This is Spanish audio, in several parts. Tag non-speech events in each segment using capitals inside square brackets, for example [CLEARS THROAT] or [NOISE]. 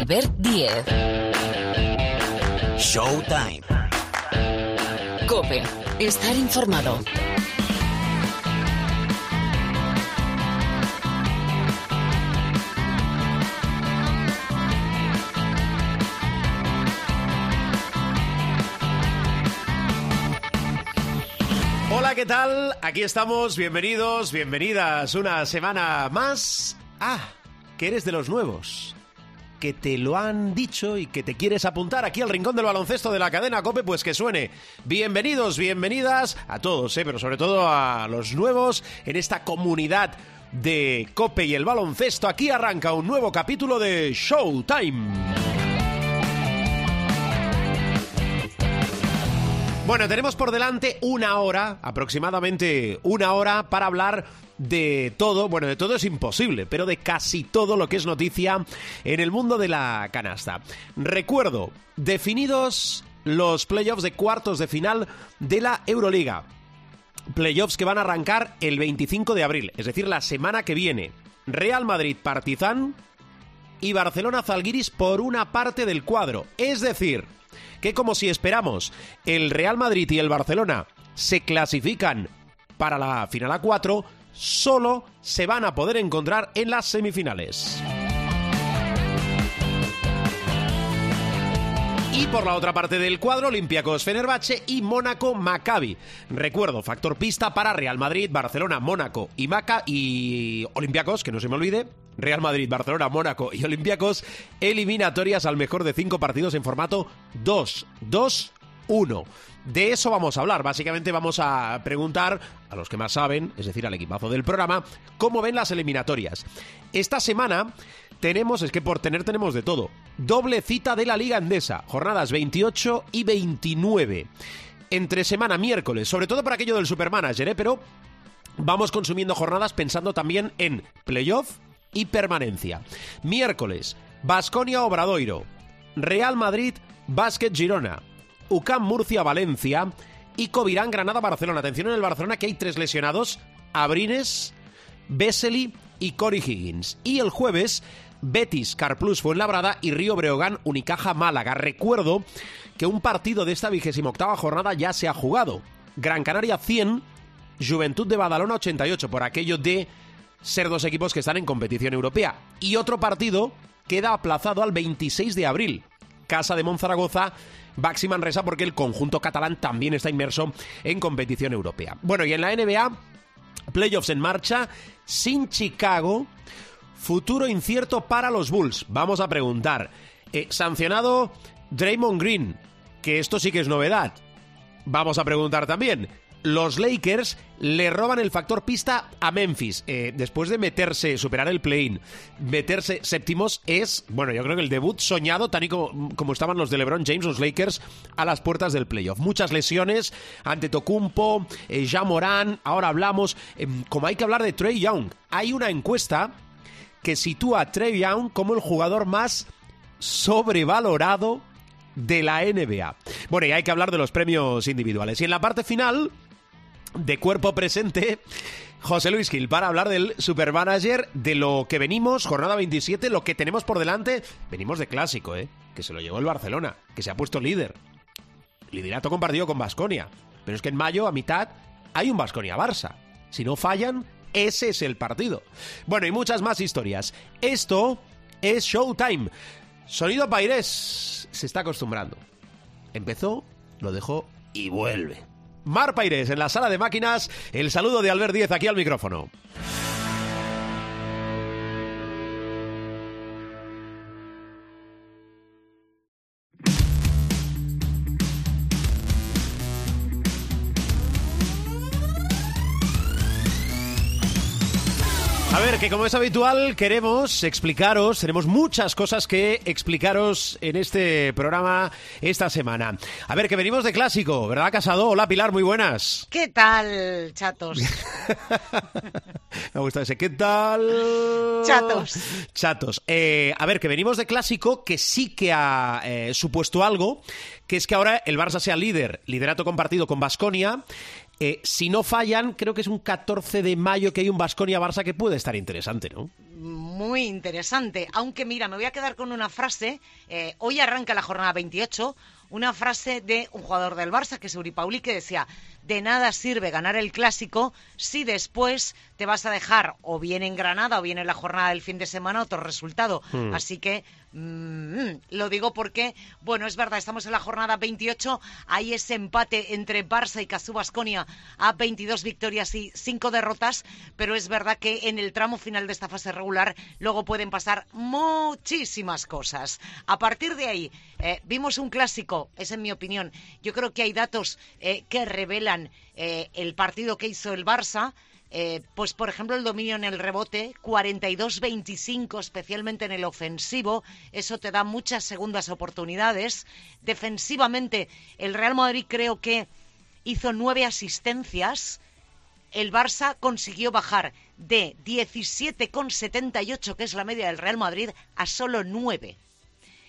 Albert Diez. Showtime. Cope. Estar informado. Hola, ¿qué tal? Aquí estamos, bienvenidos, bienvenidas una semana más. Ah, que eres de los nuevos. Que te lo han dicho y que te quieres apuntar aquí al rincón del baloncesto de la cadena Cope, pues que suene. Bienvenidos, bienvenidas a todos, ¿eh? pero sobre todo a los nuevos en esta comunidad de Cope y el baloncesto. Aquí arranca un nuevo capítulo de Showtime. Bueno, tenemos por delante una hora, aproximadamente una hora, para hablar de todo, bueno, de todo es imposible, pero de casi todo lo que es noticia en el mundo de la canasta. Recuerdo, definidos los playoffs de cuartos de final de la Euroliga. Playoffs que van a arrancar el 25 de abril, es decir, la semana que viene. Real Madrid Partizan y Barcelona Zalgiris por una parte del cuadro. Es decir, que como si esperamos el Real Madrid y el Barcelona se clasifican para la final a 4, solo se van a poder encontrar en las semifinales. Y por la otra parte del cuadro, Olympiacos Fenerbahce y Mónaco Maccabi. Recuerdo, factor pista para Real Madrid, Barcelona, Mónaco y Maca y Olympiacos, que no se me olvide. Real Madrid, Barcelona, Mónaco y Olympiacos, eliminatorias al mejor de cinco partidos en formato 2-2-1. De eso vamos a hablar. Básicamente vamos a preguntar a los que más saben, es decir, al equipazo del programa, cómo ven las eliminatorias. Esta semana tenemos, es que por tener tenemos de todo. Doble cita de la Liga Andesa, jornadas 28 y 29. Entre semana, miércoles, sobre todo para aquello del Supermanager, ¿eh? pero vamos consumiendo jornadas pensando también en playoff y permanencia. Miércoles, Basconia Obradoiro, Real Madrid, Básquet Girona, UCAM Murcia Valencia y Covirán Granada Barcelona. Atención en el Barcelona que hay tres lesionados, Abrines, Vesely y Cory Higgins. Y el jueves, Betis, Carplus Fuenlabrada y Río Breogán, Unicaja Málaga. Recuerdo que un partido de esta vigésima octava jornada ya se ha jugado. Gran Canaria 100, Juventud de Badalona 88, por aquello de ser dos equipos que están en competición europea. Y otro partido queda aplazado al 26 de abril. Casa de Monzaragoza, Baxi Manresa, porque el conjunto catalán también está inmerso en competición europea. Bueno, y en la NBA, playoffs en marcha, sin Chicago, futuro incierto para los Bulls. Vamos a preguntar, eh, sancionado Draymond Green, que esto sí que es novedad. Vamos a preguntar también, los Lakers le roban el factor pista a Memphis. Eh, después de meterse, superar el play-in, meterse séptimos, es, bueno, yo creo que el debut soñado, tal y como, estaban los de LeBron James, los Lakers, a las puertas del playoff. Muchas lesiones ante Tocumpo, eh, Ja Morán, ahora hablamos, eh, como hay que hablar de Trey Young. Hay una encuesta que sitúa a Trey Young como el jugador más sobrevalorado de la NBA. Bueno, y hay que hablar de los premios individuales. Y en la parte final, de cuerpo presente José Luis Gil para hablar del Supermanager, de lo que venimos, jornada 27, lo que tenemos por delante. Venimos de clásico, ¿eh? Que se lo llevó el Barcelona, que se ha puesto líder. Liderato compartido con Basconia. Pero es que en mayo, a mitad, hay un Basconia-Barça. Si no fallan, ese es el partido. Bueno, y muchas más historias. Esto es Showtime. Sonido Paires se está acostumbrando. Empezó, lo dejó y vuelve. Mar Paires en la sala de máquinas. El saludo de Albert Díez aquí al micrófono. Que como es habitual, queremos explicaros, tenemos muchas cosas que explicaros en este programa esta semana. A ver, que venimos de clásico, ¿verdad, Casado? Hola, Pilar, muy buenas. ¿Qué tal, chatos? [LAUGHS] Me gusta ese, ¿qué tal? Chatos. Chatos. Eh, a ver, que venimos de clásico que sí que ha eh, supuesto algo, que es que ahora el Barça sea líder, liderato compartido con Basconia. Eh, si no fallan, creo que es un 14 de mayo que hay un Basconia-Barça que puede estar interesante, ¿no? muy interesante. Aunque mira, me voy a quedar con una frase. Eh, hoy arranca la jornada 28. Una frase de un jugador del Barça, que es Uri Pauli, que decía: De nada sirve ganar el clásico si después te vas a dejar o bien en Granada o bien en la jornada del fin de semana otro resultado. Hmm. Así que mm, lo digo porque, bueno, es verdad, estamos en la jornada 28. Hay ese empate entre Barça y Cazú Basconia a 22 victorias y 5 derrotas. Pero es verdad que en el tramo final de esta fase regular luego pueden pasar muchísimas cosas. A partir de ahí, eh, vimos un clásico, es en mi opinión. Yo creo que hay datos eh, que revelan eh, el partido que hizo el Barça. Eh, pues por ejemplo el dominio en el rebote, 42-25 especialmente en el ofensivo, eso te da muchas segundas oportunidades. Defensivamente el Real Madrid creo que hizo nueve asistencias, el Barça consiguió bajar de 17,78 que es la media del Real Madrid a solo 9.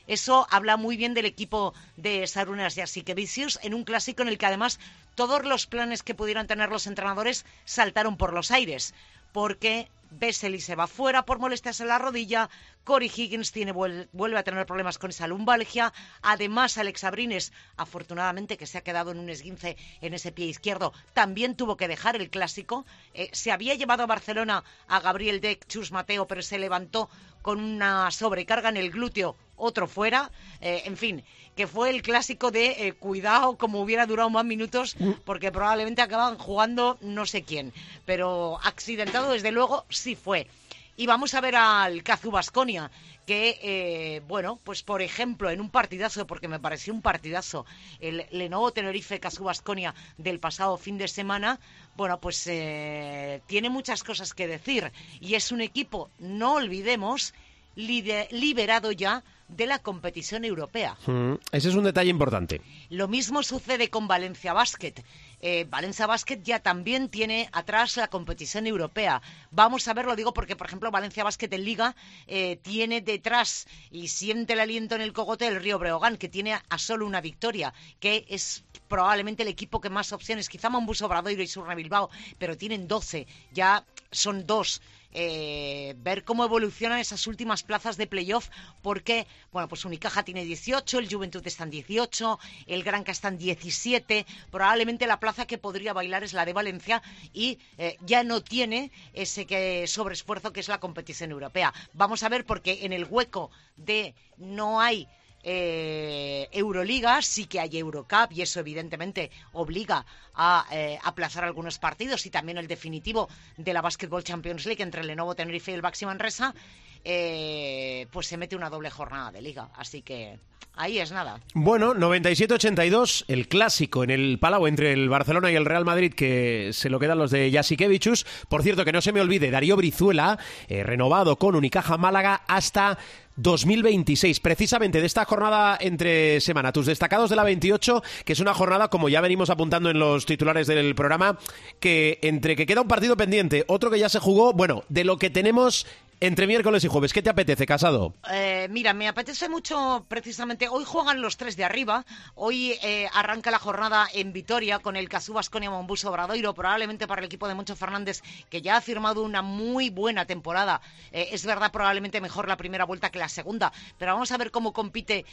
Eso habla muy bien del equipo de Sarunas y Asikevicius en un clásico en el que además todos los planes que pudieran tener los entrenadores saltaron por los aires, porque Besseli se va fuera por molestias en la rodilla, Cory Higgins tiene, vuel- vuelve a tener problemas con esa lumbalgia, además Alex Abrines, afortunadamente que se ha quedado en un esguince en ese pie izquierdo, también tuvo que dejar el clásico, Eh, se había llevado a Barcelona a Gabriel Deck, Chus Mateo, pero se levantó con una sobrecarga en el glúteo, otro fuera, eh, en fin, que fue el clásico de eh, cuidado como hubiera durado más minutos, porque probablemente acaban jugando no sé quién, pero accidentado desde luego sí fue. Y vamos a ver al Cazu Basconia, que, eh, bueno, pues por ejemplo, en un partidazo, porque me pareció un partidazo, el Lenovo Tenerife Cazu Basconia del pasado fin de semana, bueno, pues eh, tiene muchas cosas que decir. Y es un equipo, no olvidemos, liberado ya de la competición europea. Mm, Ese es un detalle importante. Lo mismo sucede con Valencia Basket. Eh, Valencia Basket ya también tiene atrás la competición europea. Vamos a ver, lo digo porque, por ejemplo, Valencia Basket en Liga eh, tiene detrás y siente el aliento en el cogote del Río Breogán, que tiene a, solo una victoria, que es probablemente el equipo que más opciones, quizá Mambuso Obradoiro y Surna Bilbao, pero tienen 12, ya son dos. Eh, ver cómo evolucionan esas últimas plazas de playoff, porque, bueno, pues Unicaja tiene 18, el Juventud está en 18, el Granca está en 17, probablemente la plaza que podría bailar es la de Valencia y eh, ya no tiene ese que sobreesfuerzo que es la competición europea. Vamos a ver, porque en el hueco de no hay eh, Euroliga, sí que hay Eurocup y eso evidentemente obliga a eh, aplazar algunos partidos y también el definitivo de la Basketball Champions League entre el Lenovo Tenerife y el Baxi Manresa, eh, pues se mete una doble jornada de liga. Así que ahí es nada. Bueno, 97-82, el clásico en el Palau entre el Barcelona y el Real Madrid, que se lo quedan los de Jasikevichus. Por cierto, que no se me olvide, Darío Brizuela, eh, renovado con Unicaja Málaga hasta 2026. Precisamente de esta jornada entre semana, tus destacados de la 28, que es una jornada, como ya venimos apuntando en los titulares del programa, que entre que queda un partido pendiente, otro que ya se jugó, bueno, de lo que tenemos entre miércoles y jueves. ¿Qué te apetece, Casado? Eh, mira, me apetece mucho precisamente. Hoy juegan los tres de arriba. Hoy eh, arranca la jornada en Vitoria con el Cazú Basconia Mombuso Obradoiro, probablemente para el equipo de Moncho Fernández, que ya ha firmado una muy buena temporada. Eh, es verdad, probablemente mejor la primera vuelta que la segunda, pero vamos a ver cómo compite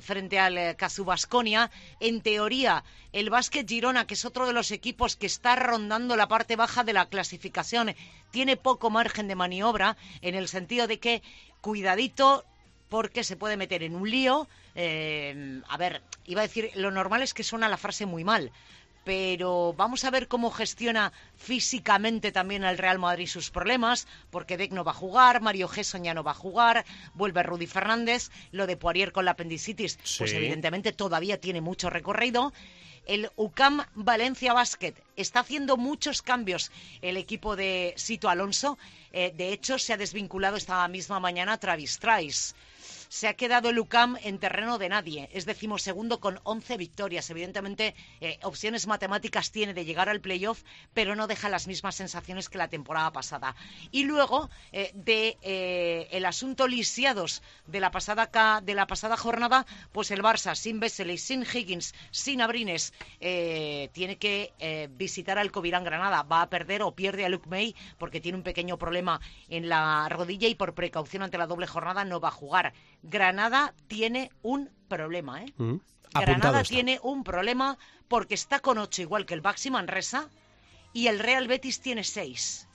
frente al Cazú Basconia. En teoría, el Básquet Girona, que es otro de los equipos que está rondando la parte baja de la clasificación, tiene poco margen de maniobra en el sentido de que, cuidadito, porque se puede meter en un lío. eh, a ver, iba a decir, lo normal es que suena la frase muy mal, pero vamos a ver cómo gestiona físicamente también el Real Madrid sus problemas, porque Deck no va a jugar, Mario Gesson ya no va a jugar, vuelve Rudy Fernández, lo de Poirier con la apendicitis, pues evidentemente todavía tiene mucho recorrido. El UCAM Valencia Basket está haciendo muchos cambios el equipo de Sito Alonso. Eh, de hecho, se ha desvinculado esta misma mañana Travis Trice. Se ha quedado el UCAM en terreno de nadie. Es decimosegundo con 11 victorias. Evidentemente, eh, opciones matemáticas tiene de llegar al playoff, pero no deja las mismas sensaciones que la temporada pasada. Y luego, eh, de eh, el asunto lisiados de la pasada de la pasada jornada, pues el Barça sin Vesely, sin Higgins, sin Abrines, tiene que visitar al Covirán Granada. Va a perder o pierde a Luke May porque tiene un pequeño problema en la rodilla y por precaución ante la doble jornada no va a jugar. Granada tiene un problema, ¿eh? Mm. Granada está. tiene un problema porque está con ocho igual que el Baxi Manresa y el Real Betis tiene seis.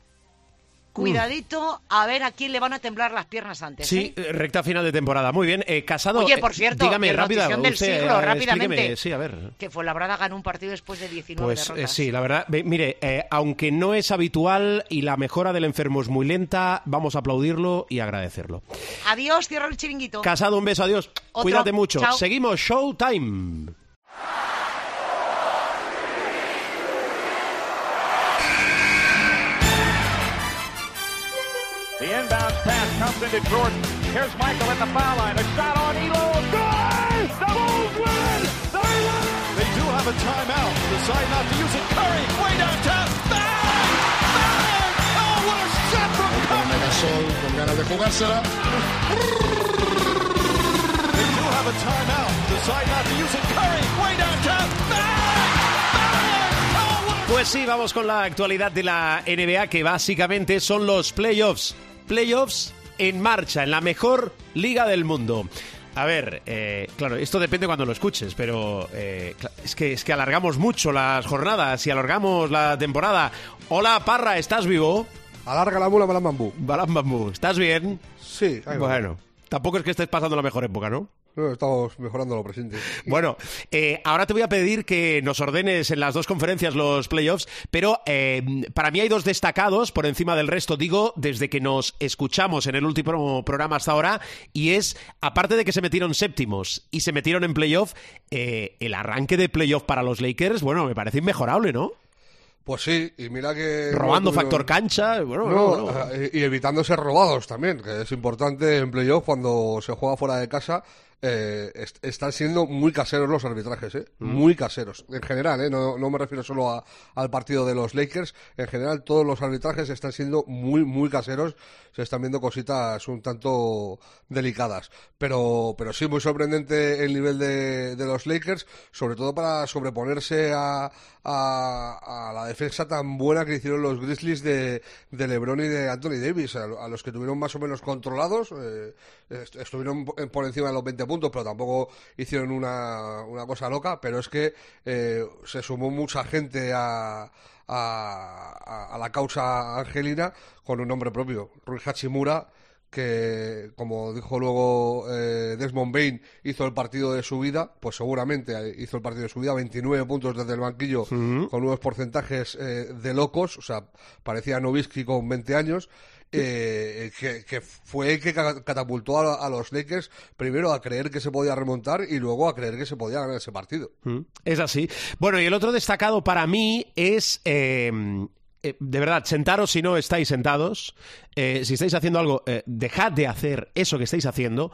Cuidadito a ver a quién le van a temblar las piernas antes. Sí, ¿eh? eh, recta final de temporada. Muy bien. Eh, Casado. Oye, eh, por cierto, dígame rápida. del usted, siglo, eh, rápidamente. Sí, a ver. Que fue Labrada ganó un partido después de 19 Pues derrotas. sí, la verdad, ve- mire, aunque no es habitual y la mejora del enfermo es muy lenta, vamos a aplaudirlo y agradecerlo. Adiós, cierro el chiringuito. Casado, un beso, adiós. Otro. Cuídate mucho. Chao. Seguimos, Showtime. The inbound pass comes into Jordan. Here's Michael at the foul line. A shot on Elo. Good! The Bulls win! They win! They do have a timeout. Decide not to use it. Curry, way downtown. Bang! Bang! Oh, what a shot from Curry! Megasol con ganas de jugársela. They do have a timeout. Decide not to use it. Curry, way downtown. Bang! Bang! Oh, what a Pues sí, vamos con la actualidad de la NBA, que básicamente son los playoffs. Playoffs en marcha, en la mejor liga del mundo. A ver, eh, claro, esto depende cuando lo escuches, pero eh, es, que, es que alargamos mucho las jornadas y alargamos la temporada. Hola, Parra, ¿estás vivo? Alarga la mula, Balam Bambú. Balam Bambú, ¿estás bien? Sí, ahí va. Bueno, tampoco es que estés pasando la mejor época, ¿no? Estamos mejorando lo presente. [LAUGHS] Bueno, eh, ahora te voy a pedir que nos ordenes en las dos conferencias los playoffs, pero eh, para mí hay dos destacados por encima del resto, digo, desde que nos escuchamos en el último programa hasta ahora, y es, aparte de que se metieron séptimos y se metieron en playoff, eh, el arranque de playoff para los Lakers, bueno, me parece inmejorable, ¿no? Pues sí, y mira que... Robando no factor cancha, bueno, No, no, eh, y evitando ser robados también, que es importante en playoff cuando se juega fuera de casa. Eh, est- están siendo muy caseros los arbitrajes, ¿eh? Mm. muy caseros. En general, ¿eh? no, no me refiero solo a- al partido de los Lakers. En general, todos los arbitrajes están siendo muy, muy caseros. Se están viendo cositas un tanto delicadas. Pero, pero sí, muy sorprendente el nivel de, de los Lakers, sobre todo para sobreponerse a, a, a la defensa tan buena que hicieron los Grizzlies de, de LeBron y de Anthony Davis, a, a los que tuvieron más o menos controlados. eh, est- estuvieron por- por encima de los 20 puntos, pero tampoco hicieron una, una cosa loca. Pero es que eh, se sumó mucha gente a, a, la causa angelina con un nombre propio. Rui Hachimura, que como dijo luego eh, Desmond Bain, hizo el partido de su vida, pues seguramente hizo el partido de su vida, 29 puntos desde el banquillo con unos porcentajes eh, de locos, o sea, parecía Novisky con 20 años. Eh, que, que fue el que ca- catapultó a, a los Lakers primero a creer que se podía remontar y luego a creer que se podía ganar ese partido. Mm, Es así. Bueno, y el otro destacado para mí es, eh, eh, de verdad, sentaros si no estáis sentados. Si estáis haciendo algo, dejad de hacer eso que estáis haciendo.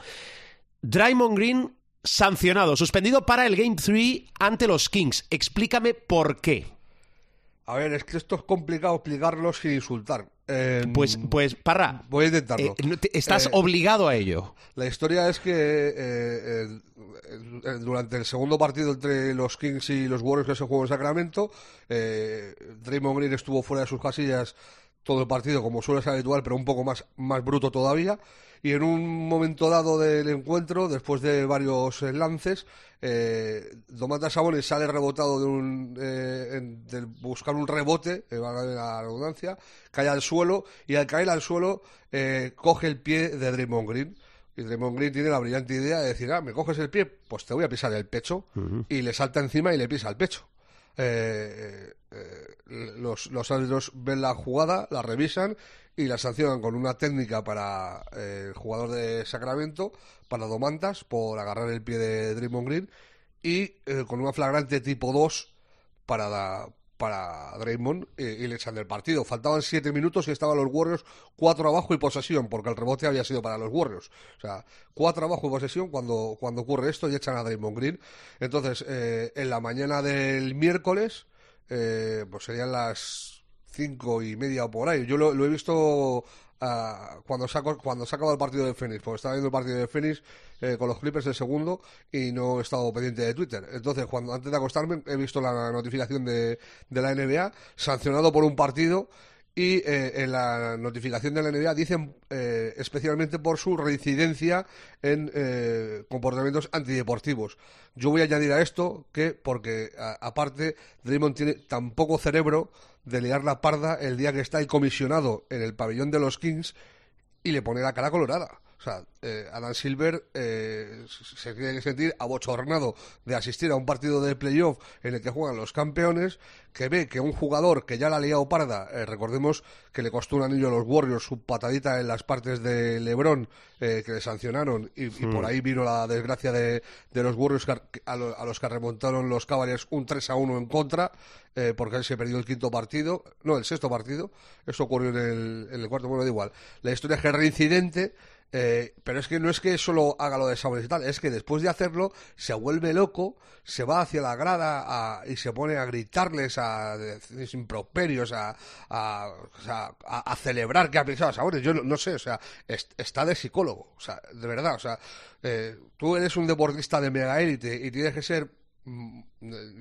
Draymond Green sancionado, suspendido para el Game 3 ante los Kings. Explícame por qué. A ver, es que esto es complicado explicarlo sin insultar. Eh, Pues, pues Parra, voy a intentarlo. eh, te- estás Eh, obligado a ello. La historia es que eh, durante el segundo partido entre los Kings y los Warriors que se jugó en Sacramento, Draymond Green estuvo fuera de sus casillas todo el partido, como suele ser habitual, pero un poco más, más bruto todavía. Y en un momento dado del encuentro, después de varios lances, eh, Domantas Sabonis sale rebotado de, un, eh, en- de buscar un rebote, eh, la redundancia, cae al suelo y al caer al suelo eh, coge el pie de Draymond Green. Y Draymond Green tiene la brillante idea de decir, ah, me coges el pie, pues te voy a pisar el pecho. Y le salta encima y le pisa el pecho. Eh, eh, los, los árbitros ven la jugada, la revisan y la sancionan con una técnica para eh, el jugador de Sacramento, para Domantas, por agarrar el pie de Draymond Green y eh, con una flagrante tipo 2 para, la- para Draymond eh, y le echan del partido. Faltaban siete minutos y estaban los Warriors cuatro abajo y posesión, porque el rebote había sido para los Warriors. O sea, cuatro abajo y posesión cuando, cuando ocurre esto y echan a Draymond Green. Entonces, eh, en la mañana del miércoles, eh, pues serían las cinco y media o por ahí. Yo lo, lo he visto ah, cuando saco, cuando se ha acabado el partido de Phoenix, porque estaba viendo el partido de Phoenix eh, con los Clippers el segundo y no he estado pendiente de Twitter. Entonces, cuando antes de acostarme he visto la notificación de, de la NBA sancionado por un partido y eh, en la notificación de la NBA dicen eh, especialmente por su reincidencia en eh, comportamientos antideportivos. Yo voy a añadir a esto que, porque a- aparte, Draymond tiene tan poco cerebro de liar la parda el día que está el comisionado en el pabellón de los Kings y le pone la cara colorada. Sea, eh, Adam Silver eh, se tiene que sentir abochornado de asistir a un partido de playoff en el que juegan los campeones, que ve que un jugador que ya la ha liado parda, eh, recordemos que le costó un anillo a los Warriors su patadita en las partes de LeBron eh, que le sancionaron y, y por ahí vino la desgracia de, de los Warriors que- a, lo- a los que remontaron los Cavaliers un 3 a 1 en contra porque él se perdió el quinto partido, no, el sexto partido, eso ocurrió en el, en el cuarto, bueno, da igual. La historia es que es reincidente, eh, pero es que no es que solo haga lo de sabores y tal, es que después de hacerlo se vuelve loco, se va hacia la grada a- y se pone a gritarles, a decir improperios, a, a, a- a celebrar que ha pisado sabores. Yo no, no sé, o sea, es- está de psicólogo, o sea, de verdad, o sea, eh, tú eres un deportista de mega élite y tienes que ser Mm,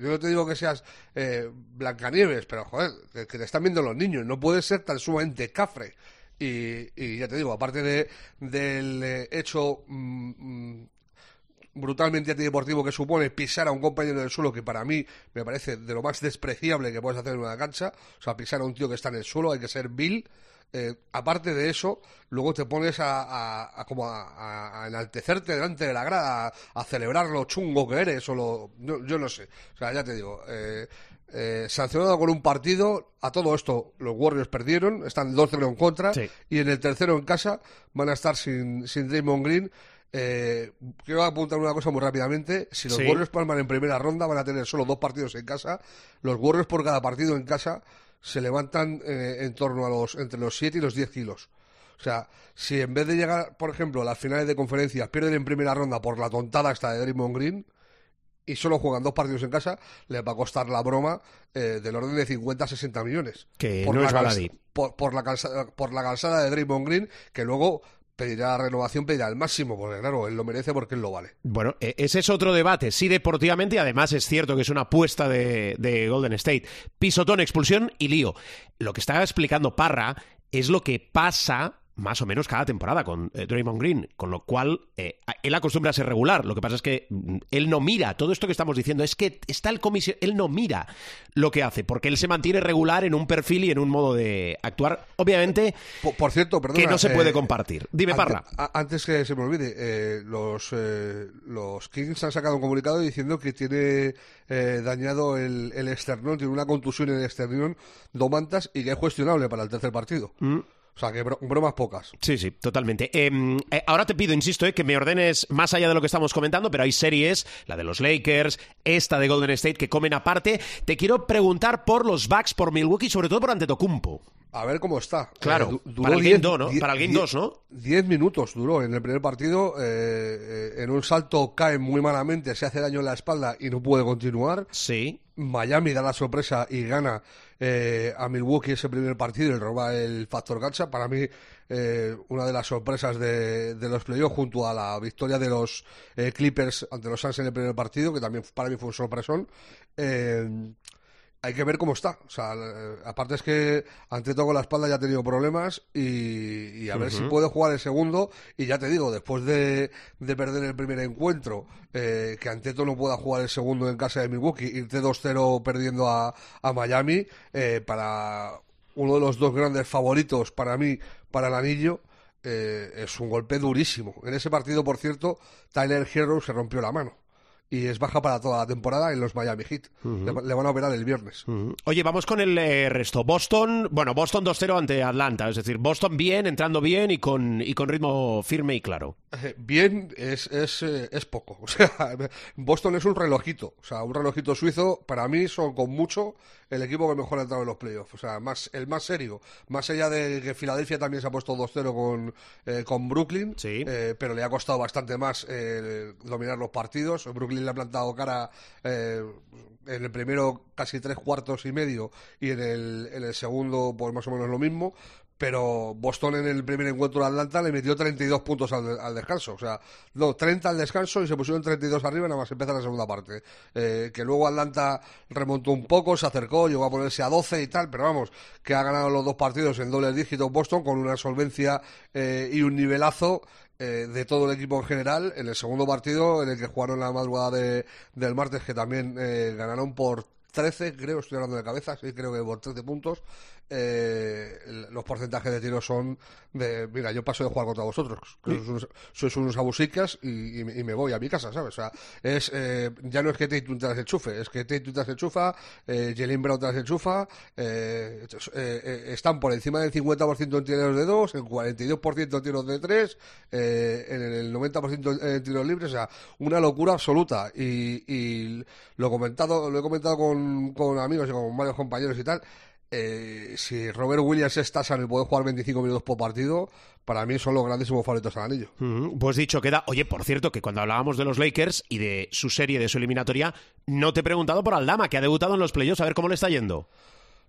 Yo no te digo que seas eh, Blancanieves, pero joder, que te están viendo los niños. No puedes ser tan sumamente cafre. Y, y ya te digo, aparte de, del eh, hecho mm, mm, brutalmente antideportivo que supone pisar a un compañero del suelo, que para mí me parece de lo más despreciable que puedes hacer en una cancha. O sea, pisar a un tío que está en el suelo, hay que ser vil. Eh, aparte de eso, luego te pones a, a- como a, a- enaltecerte delante de la grada, a celebrar lo chungo que eres, o lo, yo, yo no sé. O sea, ya te digo, eh, eh, sancionado con un partido, a todo esto los Warriors perdieron, están 2-0 en contra, Sí. y en el tercero en casa van a estar sin, sin Draymond Green. Eh, quiero apuntar una cosa muy rápidamente. Si los Sí. Warriors palman en primera ronda, van a tener solo dos partidos en casa. Los Warriors por cada partido en casa se levantan eh, en torno a los entre los 7 y los 10 kilos. O sea, si en vez de llegar, por ejemplo, a las finales de conferencia, pierden en primera ronda por la tontada esta de Draymond Green y solo juegan dos partidos en casa, les va a costar la broma eh, del orden de 50-60 millones. Que por no la es baladí. por, por la cansada, por la cansada de Draymond Green, que luego pedirá renovación, pedirá el máximo, porque claro, él lo merece porque él lo vale. Bueno, e- ese es otro debate. Sí, deportivamente, y además es cierto que es una apuesta de, de Golden State. Pisotón, expulsión y lío. Lo que estaba explicando Parra es lo que pasa más o menos cada temporada con eh, Draymond Green, con lo cual eh, él acostumbra a ser regular. Lo que pasa es que mm, él no mira todo esto que estamos diciendo. Es que está el comisión, él no mira lo que hace, porque él se mantiene regular en un perfil y en un modo de actuar. Obviamente Por, por cierto, perdona. que no se puede eh, compartir. Dime, ante- Parra. a- antes que se me olvide, eh, los, eh, los Kings han sacado un comunicado diciendo que tiene eh, dañado el, el esternón, tiene una contusión en el esternón, Domantas, y que es cuestionable para el tercer partido. Mm. O sea, que bro- bromas pocas. Sí, sí, totalmente. Em, eh, ahora te pido, insisto, eh, que me ordenes más allá de lo que estamos comentando, pero hay series, la de los Lakers, esta de Golden State, que comen aparte. Te quiero preguntar por los Bucks, por Milwaukee, sobre todo por Antetokounmpo. A ver cómo está. Claro, duró para el Game diez- 2, ¿no? diez- Para el Game diez- 2, ¿no? Diez minutos duró en el primer partido. eh, eh, en un salto cae muy malamente, se hace daño en la espalda y no puede continuar. Sí. Miami da la sorpresa y gana eh, a Milwaukee ese primer partido y roba el factor cancha. Para mí, eh, una de las sorpresas de, de los playoffs junto a la victoria de los eh, Clippers ante los Suns en el primer partido, que también para mí fue un sorpresón. Eh, hay que ver cómo está. O sea, eh, aparte es que ante todo con la espalda ya ha tenido problemas y, y a ver si puede jugar el segundo. Y ya te digo, después de, de perder el primer encuentro, eh, que Anteto no pueda jugar el segundo en casa de Milwaukee, irte 2-0 perdiendo a, a Miami, eh, para uno de los dos grandes favoritos para mí para el anillo. eh, es un golpe durísimo. En ese partido, por cierto, Tyler Hero se rompió la mano y es baja para toda la temporada en los Miami Heat. le, le van a operar el viernes. Oye, vamos con el eh, resto. Boston, bueno, Boston 2-0 ante Atlanta. Es decir, Boston bien, entrando bien y con, y con ritmo firme y claro. Eh, Bien es, es, eh, es poco. [LAUGHS] O sea, Boston es un relojito. O sea, un relojito suizo. Para mí son con mucho el equipo que mejor ha entrado en los playoffs. O sea, más, el más serio. Más allá de que Filadelfia también se ha puesto 2-0 con, eh, con Brooklyn. Sí. eh, pero le ha costado bastante más eh, dominar los partidos. Brooklyn le ha plantado cara eh, en el primero casi tres cuartos y medio y en el, en el segundo pues más o menos lo mismo. Pero Boston en el primer encuentro de Atlanta le metió 32 puntos al, descanso. O sea, no, 30 al descanso y se pusieron 32 arriba nada más empezar la segunda parte. Eh, que luego Atlanta remontó un poco, se acercó, llegó a ponerse a 12 y tal, pero vamos, que ha ganado los dos partidos en dobles dígitos Boston con una solvencia eh, y un nivelazo eh, de todo el equipo en general. En el segundo partido, en el que jugaron la madrugada de- del martes, que también eh, ganaron por 13, creo, estoy hablando de cabeza, sí, creo que por 13 puntos. Eh, los porcentajes de tiros son de, mira, yo paso de jugar contra vosotros, que sois unos, sois unos abusicas y, y me- y me voy a mi casa, ¿sabes? O sea, es, eh, ya no es que te las enchufe, es que te las enchufa, eh, Jalen Brown te las enchufa, eh, eh, eh, están por encima del 50% en tiros de dos, en 42% en tiros de tres, eh, en el 90% en tiros libres, o sea, una locura absoluta. Y, y lo, he comentado, lo he comentado con, con amigos y con varios compañeros y tal. Eh, si Robert Williams está sano y puede jugar 25 minutos por partido, para mí son los grandísimos favoritos al anillo. Pues dicho queda. Oye, por cierto, que cuando hablábamos de los Lakers y de su serie, de su eliminatoria, no te he preguntado por Aldama, que ha debutado en los playoffs, a ver cómo le está yendo.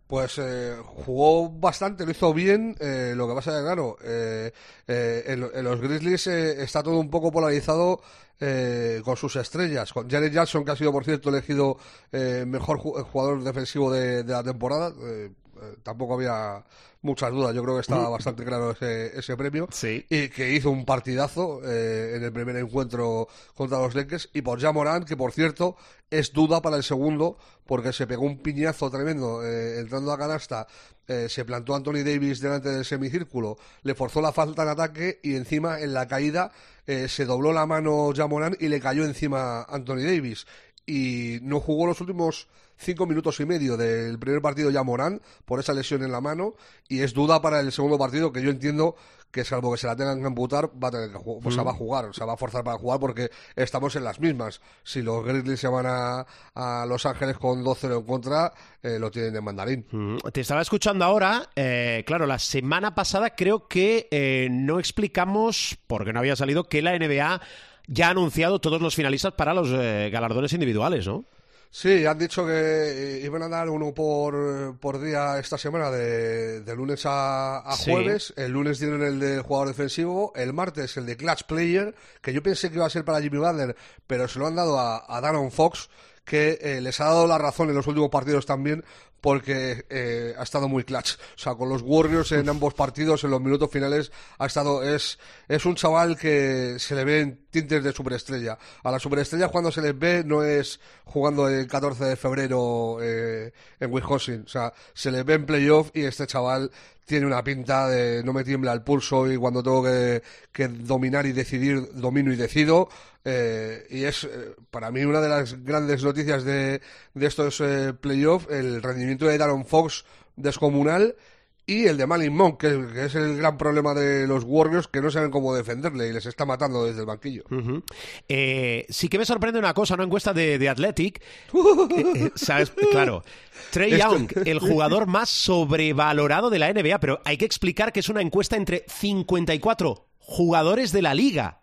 Pues eh, jugó bastante, lo hizo bien. eh, lo que pasa es que, claro, eh, eh, en, en los Grizzlies eh, está todo un poco polarizado eh, con sus estrellas. Con Jared Jackson, que ha sido, por cierto, elegido mejor ju- jugador defensivo de, de la temporada. Eh, tampoco había muchas dudas. Yo creo que estaba bastante claro ese, ese premio. Sí. Y que hizo un partidazo eh, en el primer encuentro contra los Lakers. Y por Morán, que por cierto es duda para el segundo, porque se pegó un piñazo tremendo eh, entrando a canasta. eh, se plantó Anthony Davis delante del semicírculo, le forzó la falta en ataque y encima en la caída eh, se dobló la mano Morán y le cayó encima Anthony Davis. Y no jugó los últimos cinco minutos y medio del primer partido ya Morán por esa lesión en la mano y es duda para el segundo partido que yo entiendo que salvo que se la tengan que amputar va a tener que jugar, o sea, va a jugar, o sea, va a forzar para jugar porque estamos en las mismas. Si los Grizzlies se van a, a Los Ángeles con 2-0 en contra, eh, lo tienen en mandarín. Mm, Te estaba escuchando ahora. eh, claro, la semana pasada creo que eh, no explicamos, porque no había salido, que la NBA ya ha anunciado todos los finalistas para los eh, galardones individuales, ¿no? Sí, han dicho que eh, iban a dar uno por, por día esta semana, de, de lunes a, a Sí. jueves. El lunes dieron el de jugador defensivo, el martes el de clutch player, que yo pensé que iba a ser para Jimmy Butler, pero se lo han dado a, a Darren Fox, que eh, les ha dado la razón en los últimos partidos también, porque eh, ha estado muy clutch. O sea, con los Warriors en ambos partidos, en los minutos finales, ha estado, es, es un chaval que se le ven tintes de superestrella. A la superestrella cuando se les ve no es jugando el 14 de febrero eh, en Wisconsin. O sea, se les ve en playoff y este chaval tiene una pinta de no me tiembla el pulso y cuando tengo que, que dominar y decidir, domino y decido. Eh, y es eh, para mí una de las grandes noticias de, de estos eh, playoffs, el rendimiento de Darren Fox descomunal y el de Malin Monk, que, que es el gran problema de los Warriors, que no saben cómo defenderle y les está matando desde el banquillo. Eh, sí que me sorprende una cosa, una encuesta de, de Athletic. [LAUGHS] Eh, eh, ¿sabes? Claro. Trey Esto- Young, el jugador más sobrevalorado de la NBA, pero hay que explicar que es una encuesta entre 54 jugadores de la liga.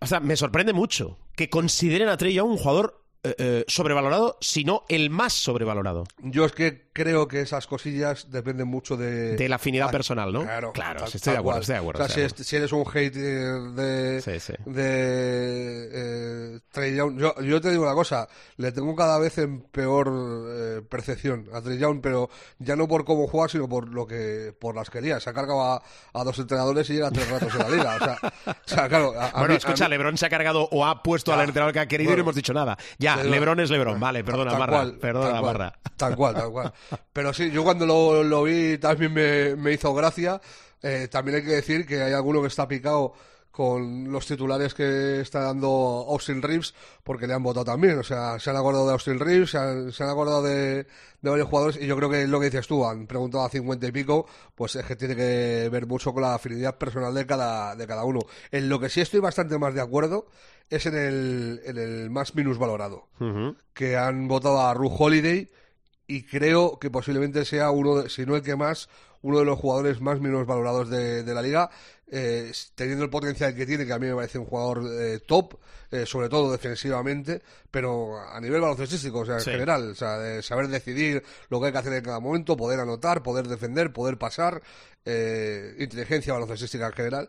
O sea, me sorprende mucho que consideren a Trey Young un jugador eh, eh, sobrevalorado, si no el más sobrevalorado. Yo es que creo que esas cosillas dependen mucho de... De la afinidad Ah, personal, ¿no? Claro, Claro, tal- estoy de acuerdo, estoy de acuerdo, O sea, de si, es- si eres un hater de, Sí, sí. de eh, Trey Young, yo, yo te digo una cosa, le tengo cada vez en peor eh, percepción a Trey Young, pero ya no por cómo juega, sino por lo que por las querías. Se ha cargado a, a dos entrenadores y llega tres ratos en la liga. O sea, o sea, claro, a- a bueno, mí- escucha, mí- Lebron se ha cargado o ha puesto Ya, al entrenador que ha querido y no hemos dicho nada. Ya, Pero- Lebron es Lebron. Vale, perdona, Tal Barra. cual, perdona, tal cual, Barra. Tal cual, tal cual. Pero sí, yo cuando lo, lo vi también me, me hizo gracia. Eh, también hay que decir que hay alguno que está picado con los titulares que está dando Austin Reeves, porque le han votado también. O sea, se han acordado de Austin Reeves, se han, se han acordado de, de varios jugadores, y yo creo que es lo que dices tú, han preguntado a 50 y pico, pues es que tiene que ver mucho con la afinidad personal de cada, de cada uno. En lo que sí estoy bastante más de acuerdo es en el, en el más minusvalorado, que han votado a Ru Holiday, y creo que posiblemente sea uno, de, si no el que más, uno de los jugadores más minusvalorados de, de la liga, eh, teniendo el potencial que tiene, que a mí me parece un jugador eh, top, eh, sobre todo defensivamente, pero a nivel baloncestístico, o sea, en Sí. general, o sea, de saber decidir lo que hay que hacer en cada momento, poder anotar, poder defender, poder pasar, eh, inteligencia baloncestística en general.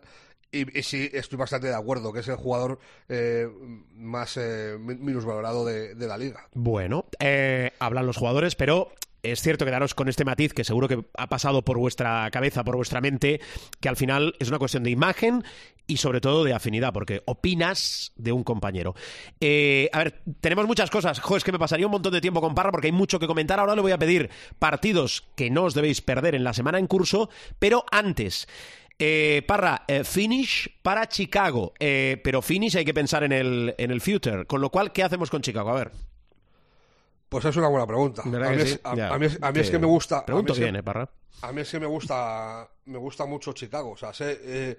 Y, sí, estoy bastante de acuerdo, que es el jugador eh, más eh, mi- minusvalorado de, de la liga. Bueno, eh, hablan los jugadores, pero es cierto quedaros con este matiz que seguro que ha pasado por vuestra cabeza, por vuestra mente, que al final es una cuestión de imagen y sobre todo de afinidad, porque opinas de un compañero. Eh, a ver, tenemos muchas cosas. Jo, es que me pasaría un montón de tiempo con Parra porque hay mucho que comentar. Ahora le voy a pedir partidos que no os debéis perder en la semana en curso, pero antes. Eh, Parra, eh, finish para Chicago, eh, pero finish hay que pensar en el, en el future, con lo cual, ¿qué hacemos con Chicago? A ver. Pues es una buena pregunta. ¿Verdad A mí, sí? es, a, a mí es- a mí es que me gusta. a mí Pregunto es que- bien, ¿eh, Parra? A mí es que me gusta, me gusta mucho Chicago. O sea, sé, eh,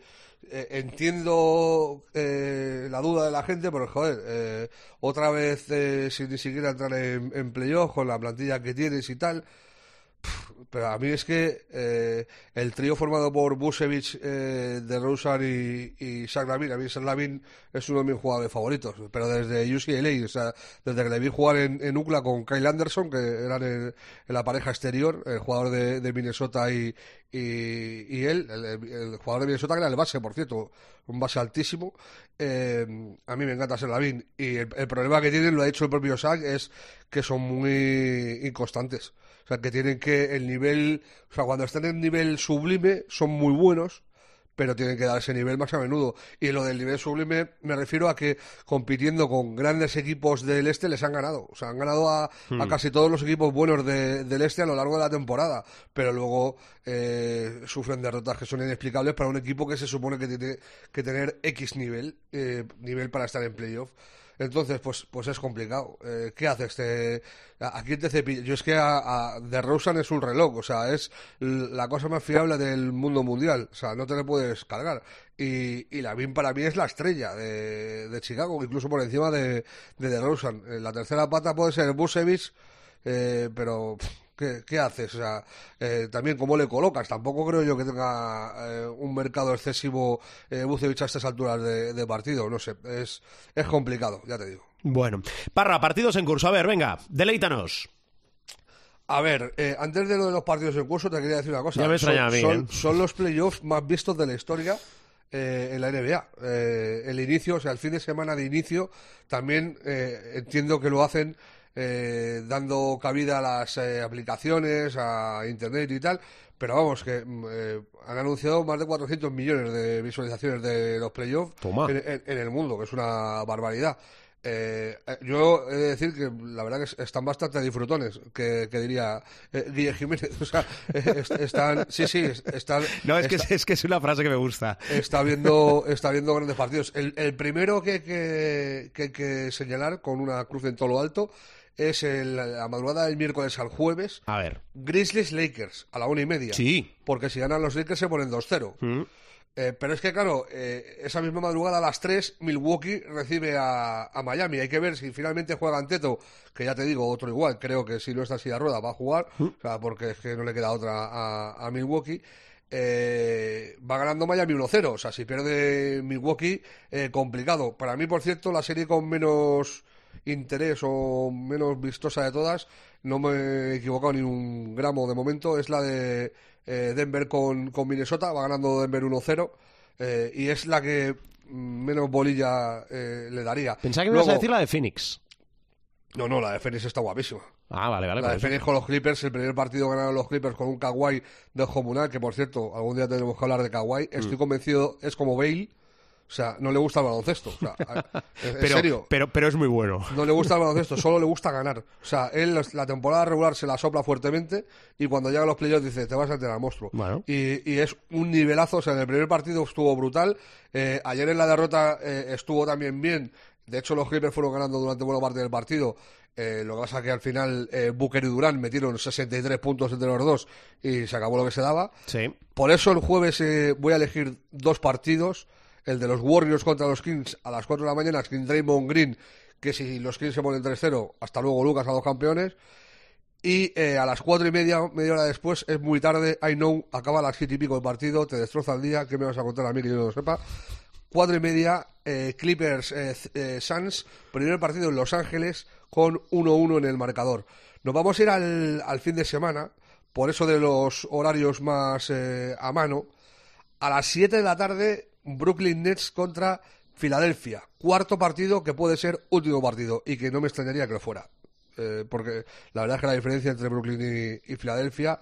eh, entiendo eh, la duda de la gente, pero joder, eh, otra vez eh, sin ni siquiera entrar en, en playoff con la plantilla que tienes y tal. Pero a mí es que eh, el trío formado por Busevich, eh, de Rosan y, y Zach Lavin, a mí Zach Lavin es uno de mis jugadores favoritos, pero desde UCLA, o sea, desde que le vi jugar en, en UCLA con Kyle Anderson, que eran en, en la pareja exterior, el jugador de, Minnesota y, él, el, jugador de Minnesota que era el base, por cierto, un base altísimo. Eh, a mí me encanta ser Lavin y el, el problema que tienen, lo ha dicho el propio Zach, es que son muy inconstantes. O sea, que tienen que el nivel, o sea, cuando están en nivel sublime son muy buenos, pero tienen que dar ese nivel más a menudo. Y lo del nivel sublime me refiero a que compitiendo con grandes equipos del este les han ganado. O sea, han ganado a, a casi todos los equipos buenos de- del este a lo largo de la temporada. Pero luego eh, sufren derrotas que son inexplicables para un equipo que se supone que tiene que tener X nivel, eh, nivel para estar en playoff. Entonces, pues, pues es complicado. Eh, ¿Qué haces? Te, ¿A quién te cepillas? Yo es que a, a The Rosen es un reloj, o sea, es la cosa más fiable del mundo mundial. O sea, no te le puedes cargar. Y, y la BIM para mí es la estrella de, de Chicago, incluso por encima de, de The Rosen. Eh, La tercera pata puede ser Busevich, eh, pero ¿qué, qué haces? O sea, eh, también cómo le colocas. Tampoco creo yo que tenga eh, un mercado excesivo eh, Busevich a estas alturas de, de partido. No sé, es, es complicado, ya te digo. Bueno, Parra, partidos en curso. A ver, venga, deleítanos. A ver, eh, antes de lo de los partidos en curso, te quería decir una cosa. Ya me son, a mí, son, ¿eh? son los playoffs más vistos de la historia eh, en la NBA. Eh, el inicio, o sea, el fin de semana de inicio, también eh, entiendo que lo hacen eh, dando cabida a las eh, aplicaciones, a Internet y tal. Pero vamos, que mm, eh, han anunciado más de 400 millones de visualizaciones de los playoffs en, en- en el mundo, que es una barbaridad. Eh, eh, yo he de decir que la verdad que es- están bastante disfrutones, que, que diría Guille Jiménez. [LAUGHS] O sea, est- están, sí, sí, est- están. No, es que, está- es que es una frase que me gusta. está viendo está viendo grandes partidos. El, el primero que, que, que hay que señalar con una cruz en todo lo alto es el- la madrugada del miércoles al jueves. A ver. Grizzlies Lakers a la una y media. Sí. Porque si ganan los Lakers se ponen 2-0. Mm. Eh, pero es que, claro, eh, esa misma madrugada a las 3, Milwaukee recibe a, a Miami. Hay que ver si finalmente juega Anteto, que ya te digo, otro igual. Creo que si no está así de rueda va a jugar, o sea, porque es que no le queda otra a, a Milwaukee. Eh, va ganando Miami 1-0. O sea, si pierde Milwaukee, eh, complicado. Para mí, por cierto, la serie con menos interés o menos vistosa de todas, no me he equivocado ni un gramo de momento, es la de eh, Denver con, con Minnesota, va ganando Denver 1-0 eh, y es la que menos bolilla eh, le daría. Pensaba que me ibas a decir la de Phoenix. No, no, la de Phoenix está guapísima. Ah, vale, vale. La de eso. Phoenix con los Clippers, el primer partido ganaron los Clippers con un Kawhi de Homunal, que por cierto, algún día tenemos que hablar de Kawhi. Estoy Mm. convencido, es como Bale. O sea, no le gusta el baloncesto. O sea, [LAUGHS] en, Pero, serio. pero, pero es muy bueno. No le gusta el baloncesto, solo le gusta ganar. O sea, él la temporada regular se la sopla fuertemente y cuando llegan los playoffs dice, te vas a enterar, monstruo. Bueno. Y, y es un nivelazo, o sea, en el primer partido estuvo brutal. Eh, ayer en la derrota eh, estuvo también bien. De hecho, los Clippers fueron ganando durante buena parte del partido. Eh, lo que pasa que al final eh, Booker y Durán metieron 63 puntos entre los dos y se acabó lo que se daba. Sí. Por eso el jueves eh, voy a elegir dos partidos. El de los Warriors contra los Kings a las 4 de la mañana, sin Draymond Green, que si los Kings se ponen 3-0, hasta luego Lucas a dos campeones. Y eh, a las cuatro y media, media hora después, es muy tarde, I know, acaba las siete y pico el partido, te destroza el día, ¿qué me vas a contar a mí que yo no lo sepa? Cuatro y media, eh, Clippers eh, Suns, primer partido en Los Ángeles con 1-1 en el marcador. Nos vamos a ir al, al fin de semana, por eso de los horarios más a mano. A las 7 de la tarde, Brooklyn Nets contra Filadelfia. Cuarto partido que puede ser último partido y que no me extrañaría que lo fuera. Eh, porque la verdad es que la diferencia entre Brooklyn y, y Filadelfia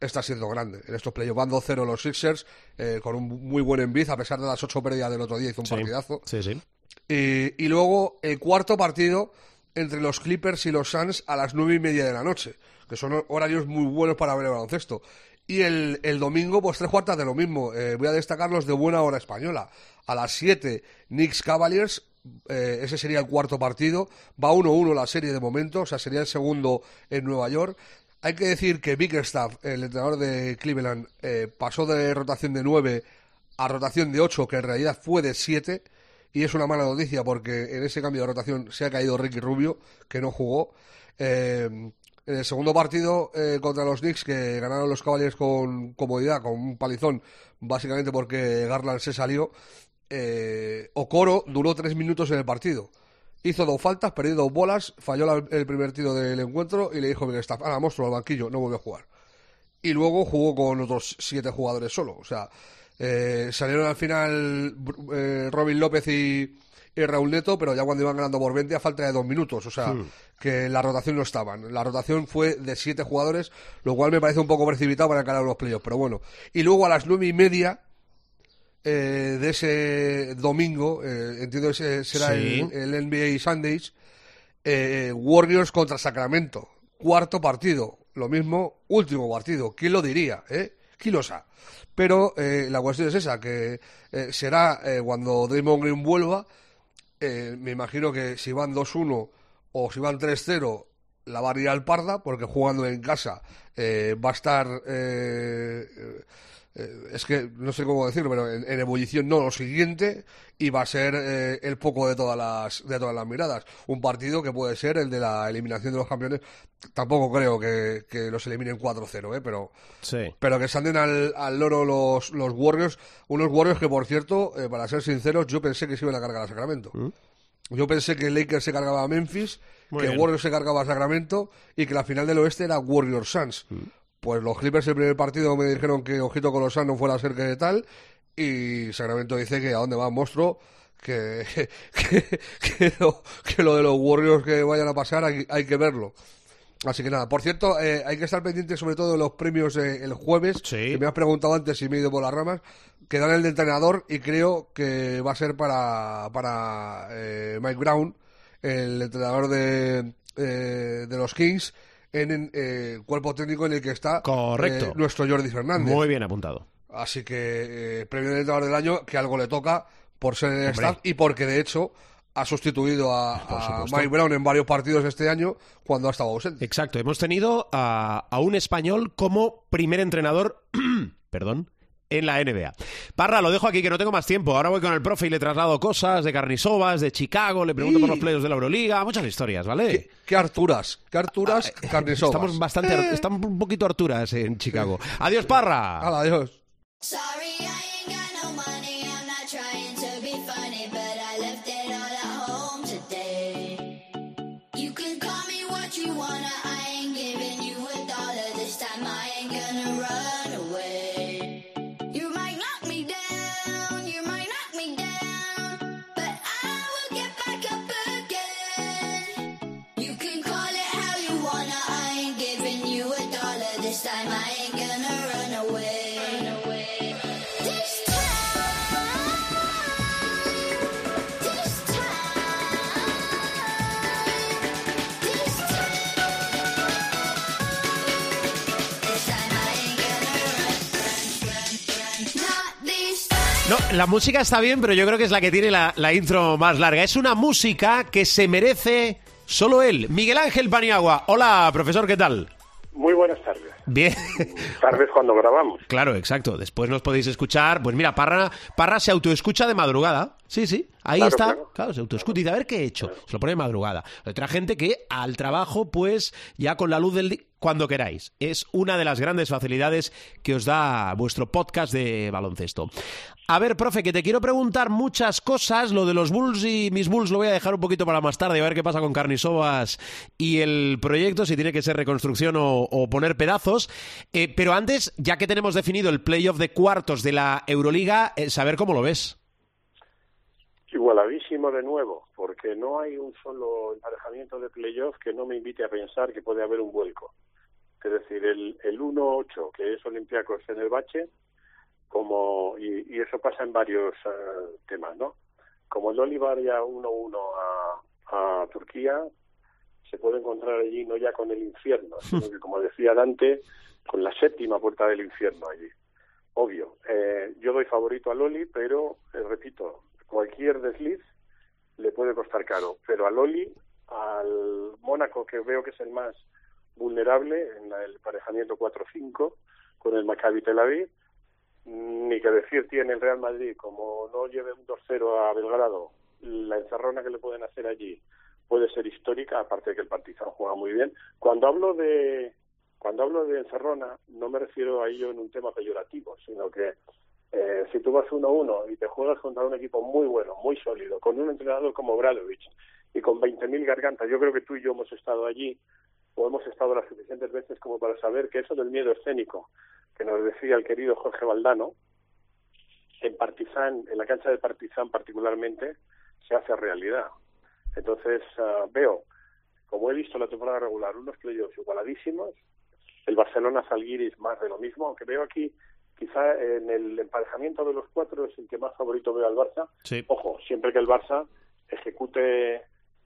está siendo grande. En estos playoffs van 2-0 los Sixers eh, con un muy buen enviz, a pesar de las ocho pérdidas del otro día, hizo un Sí. partidazo. Sí, sí. Y, y luego el cuarto partido entre los Clippers y los Suns a las nueve y media de la noche, que son horarios muy buenos para ver el baloncesto. Y el, el domingo, pues tres cuartas de lo mismo. Eh, voy a destacar los de buena hora española. A las 7, Knicks Cavaliers. eh, ese sería el cuarto partido. Va 1-1 la serie de momento, o sea, sería el segundo en Nueva York. Hay que decir que Bickerstaff, el entrenador de Cleveland, eh, pasó de rotación de 9 a rotación de 8, que en realidad fue de 7. Y es una mala noticia porque en ese cambio de rotación se ha caído Ricky Rubio, que no jugó. Eh, en el segundo partido eh, contra los Knicks, que ganaron los Cavaliers con comodidad, con un palizón, básicamente porque Garland se salió, eh, Okoro duró tres minutos en el partido. Hizo dos faltas, perdió dos bolas, falló el primer tiro del encuentro y le dijo a Staff, monstruo al banquillo, no vuelve a jugar y luego jugó con otros siete jugadores solo. O sea, eh, salieron al final eh, Robin López y, y Raúl Neto, pero ya cuando iban ganando por 20 a falta de dos minutos. O sea, que en la rotación no estaban. La rotación fue de siete jugadores, lo cual me parece un poco precipitado para encarar los playoffs, pero bueno. Y luego a las nueve y media eh, de ese domingo, eh, entiendo que ese será Sí. el, el NBA Sundays, eh, Warriors contra Sacramento. Cuarto partido. Lo mismo, último partido. ¿Quién lo diría? Eh? ¿Quién lo sabe? Pero eh, la cuestión es esa, que eh, será cuando Draymond Green vuelva. Eh, me imagino que si van 2-1 o si van 3-0, la va a ir al parda, porque jugando en casa eh, va a estar... eh, eh, es que no sé cómo decirlo, pero en, en ebullición no, lo siguiente, y va a ser eh, el poco de todas las de todas las miradas. Un partido que puede ser el de la eliminación de los campeones. Tampoco creo que, que los eliminen 4-0, ¿eh? pero, Sí. pero que salen al, al loro los, los Warriors. Unos Warriors que, por cierto, eh, para ser sinceros, yo pensé que se iban a cargar a Sacramento. Yo pensé que Lakers se cargaba a Memphis, Muy que bien. Warriors se cargaba a Sacramento y que la final del oeste era Warriors Suns. Pues los Clippers el primer partido me dijeron que ojito con los Suns no fuera a ser que tal y Sacramento dice que a dónde va monstruo que, [LAUGHS] que, que lo, que lo de los Warriors que vayan a pasar hay, hay que verlo. Así que nada, por cierto, eh, hay que estar pendiente sobre todo de los premios eh, el jueves, Sí. que me has preguntado antes si me he ido por las ramas, que dan el de entrenador y creo que va a ser para, para eh, Mike Brown, el entrenador de, eh, de los Kings, en el eh, cuerpo técnico en el que está Correcto. eh, nuestro Jordi Fernández. Muy bien apuntado. Así que eh, premio de entrenador del año, que algo le toca por ser el Hombre. staff y porque de hecho ha sustituido a, a. Mike Brown en varios partidos este año cuando ha estado ausente. Exacto, hemos tenido a, a un español como primer entrenador, [CLEARS THROAT] perdón, en la NBA. Parra, lo dejo aquí que no tengo más tiempo. Ahora voy con el profe y le traslado cosas de Carnisovas, de Chicago, le pregunto por los playoffs de la Euroliga, muchas historias, ¿vale? ¿Qué, qué Arturas? ¿Qué Arturas? Ah, Estamos bastante, ar- estamos un poquito harturas en Chicago. Adiós, Parra. Hala, adiós. Sorry, I la música está bien, pero yo creo que es la que tiene la, la intro más larga. Es una música que se merece solo él. Miguel Ángel Paniagua. Hola, profesor, ¿qué tal? Muy buenas tardes. Bien. [LAUGHS] Tardes cuando grabamos. Claro, exacto. Después nos podéis escuchar. Pues mira, Parra, Parra se autoescucha de madrugada. Sí, sí. Ahí Claro, está. claro. Claro, se dice, a ver qué he hecho. Se lo pone de madrugada. Otra gente que al trabajo, pues ya con la luz del día, cuando queráis. Es una de las grandes facilidades que os da vuestro podcast de baloncesto. A ver, profe, que te quiero preguntar muchas cosas. Lo de los Bulls y mis Bulls lo voy a dejar un poquito para más tarde, a ver qué pasa con Carnisovas y el proyecto, si tiene que ser reconstrucción o, o poner pedazos. Eh, pero antes, ya que tenemos definido el playoff de cuartos de la Euroliga, eh, saber cómo lo ves. Igualadísimo de nuevo, porque no hay un solo emparejamiento de playoff que no me invite a pensar que puede haber un vuelco. Es decir, el, el 1-8, que es Olympiacos en el bache, como y, y eso pasa en varios eh, temas, ¿no? Como el Olivar ya 1-1 a, a Turquía, se puede encontrar allí no ya con el infierno, sino que, como decía Dante, con la séptima puerta del infierno allí. Obvio, eh, yo doy favorito a Loli, pero, eh, repito, cualquier desliz le puede costar caro. Pero a Loli, al Mónaco, que veo que es el más vulnerable en el emparejamiento 4-5, con el Maccabi Tel Aviv, ni que decir tiene el Real Madrid, como no lleve un 2-0 a Belgrado, la encerrona que le pueden hacer allí puede ser histórica, aparte de que el Partizan juega muy bien. Cuando hablo de cuando hablo de encerrona, no me refiero a ello en un tema peyorativo, sino que eh, si tú vas 1-1 y te juegas contra un equipo muy bueno, muy sólido, con un entrenador como Bradovic y con 20.000 gargantas, yo creo que tú y yo hemos estado allí o hemos estado las suficientes veces como para saber que eso del miedo escénico que nos decía el querido Jorge Valdano, en Partizan, en la cancha de Partizan particularmente, se hace realidad. Entonces ah, veo, como he visto la temporada regular, unos playoffs igualadísimos, el Barcelona Zalgiris más de lo mismo, aunque veo aquí quizá en el emparejamiento de los cuatro es el que más favorito veo al Barça. Sí. Ojo, siempre que el Barça ejecute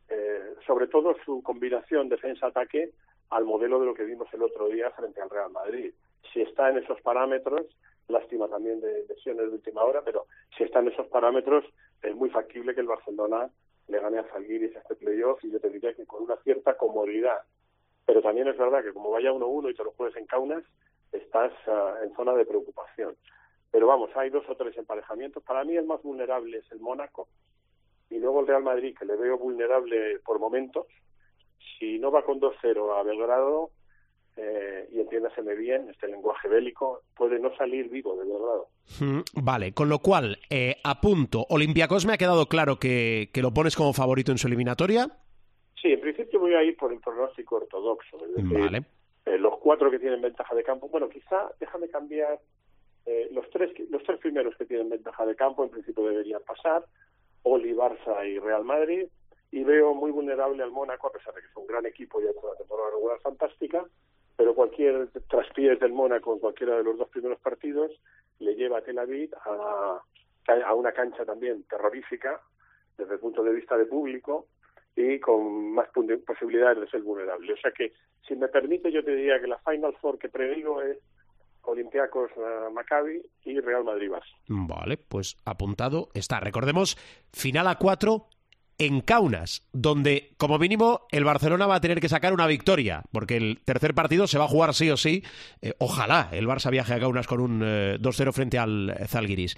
eh, sobre todo su combinación defensa-ataque al modelo de lo que vimos el otro día frente al Real Madrid. Si está en esos parámetros, lástima también de lesiones de última hora, pero si está en esos parámetros, es muy factible que el Barcelona le gane a Zalgiris este playoff y yo te diría que con una cierta comodidad. Pero también es verdad que como vaya 1-1 y te lo juegues en Kaunas, estás ah, en zona de preocupación. Pero vamos, hay dos o tres emparejamientos. Para mí el más vulnerable es el Mónaco y luego el Real Madrid, que le veo vulnerable por momentos. Si no va con 2-0 a Belgrado, eh, y entiéndaseme bien, este lenguaje bélico, puede no salir vivo de Belgrado. Mm, Vale, con lo cual, eh, apunto, Olympiacos me ha quedado claro que, que lo pones como favorito en su eliminatoria. Sí, en principio voy a ir por el pronóstico ortodoxo. Es decir, Vale. Eh, los cuatro que tienen ventaja de campo. Bueno, quizá déjame cambiar. eh, los tres los tres primeros que tienen ventaja de campo en principio deberían pasar. Oli, Barça y Real Madrid. Y veo muy vulnerable al Mónaco, a pesar de que es un gran equipo y ha hecho una temporada regular fantástica. Pero cualquier traspiés del Mónaco en cualquiera de los dos primeros partidos le lleva a Tel Aviv a, a una cancha también terrorífica desde el punto de vista de público y con más posibilidades de ser vulnerable. O sea que, si me permite, yo te diría que la Final Four que predigo es Olympiacos eh, Maccabi y Real Madrid Barça. Vale, pues apuntado está. Recordemos, final a cuatro en Kaunas, donde como mínimo el Barcelona va a tener que sacar una victoria, porque el tercer partido se va a jugar sí o sí. Eh, ojalá el Barça viaje a Kaunas con un eh, 2-0 frente al eh, Zalgiris.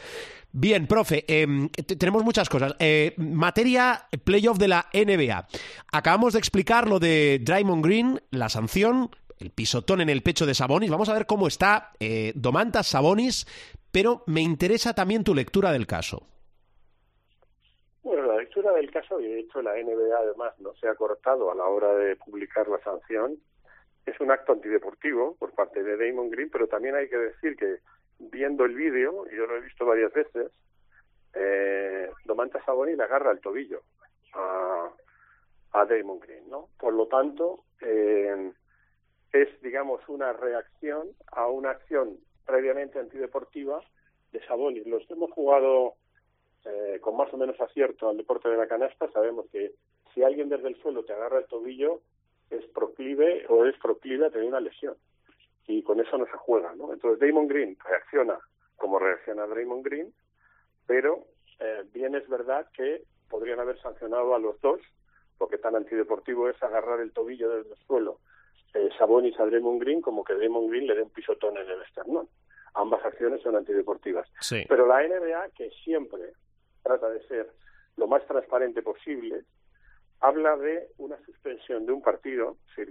Bien, profe, em, te- tenemos muchas cosas. Eh, materia playoff de la NBA. Acabamos de explicar lo de Draymond Green, la sanción, el pisotón en el pecho de Sabonis. Vamos a ver cómo está eh, Domantas Sabonis, pero me interesa también tu lectura del caso. Lectura del caso, y de hecho la NBA además no se ha cortado a la hora de publicar la sanción, es un acto antideportivo por parte de Damon Green, pero también hay que decir que viendo el vídeo, y yo lo he visto varias veces, eh, Domantas Sabonis le agarra el tobillo a, a Damon Green, ¿no? Por lo tanto, eh, es, digamos, una reacción a una acción previamente antideportiva de Sabonis. Los hemos jugado eh, con más o menos acierto al deporte de la canasta, sabemos que si alguien desde el suelo te agarra el tobillo, es proclive o es proclive a tener una lesión. Y con eso no se juega, ¿no? Entonces Damon Green reacciona como reacciona Draymond Green pero eh, bien es verdad que podrían haber sancionado a los dos, porque tan antideportivo es agarrar el tobillo desde el suelo eh, Sabonis a Draymond Green como que Draymond Green le dé un pisotón en el esternón. Ambas acciones son antideportivas. Sí. Pero la NBA, que siempre trata de ser lo más transparente posible, habla de una suspensión de un partido, si-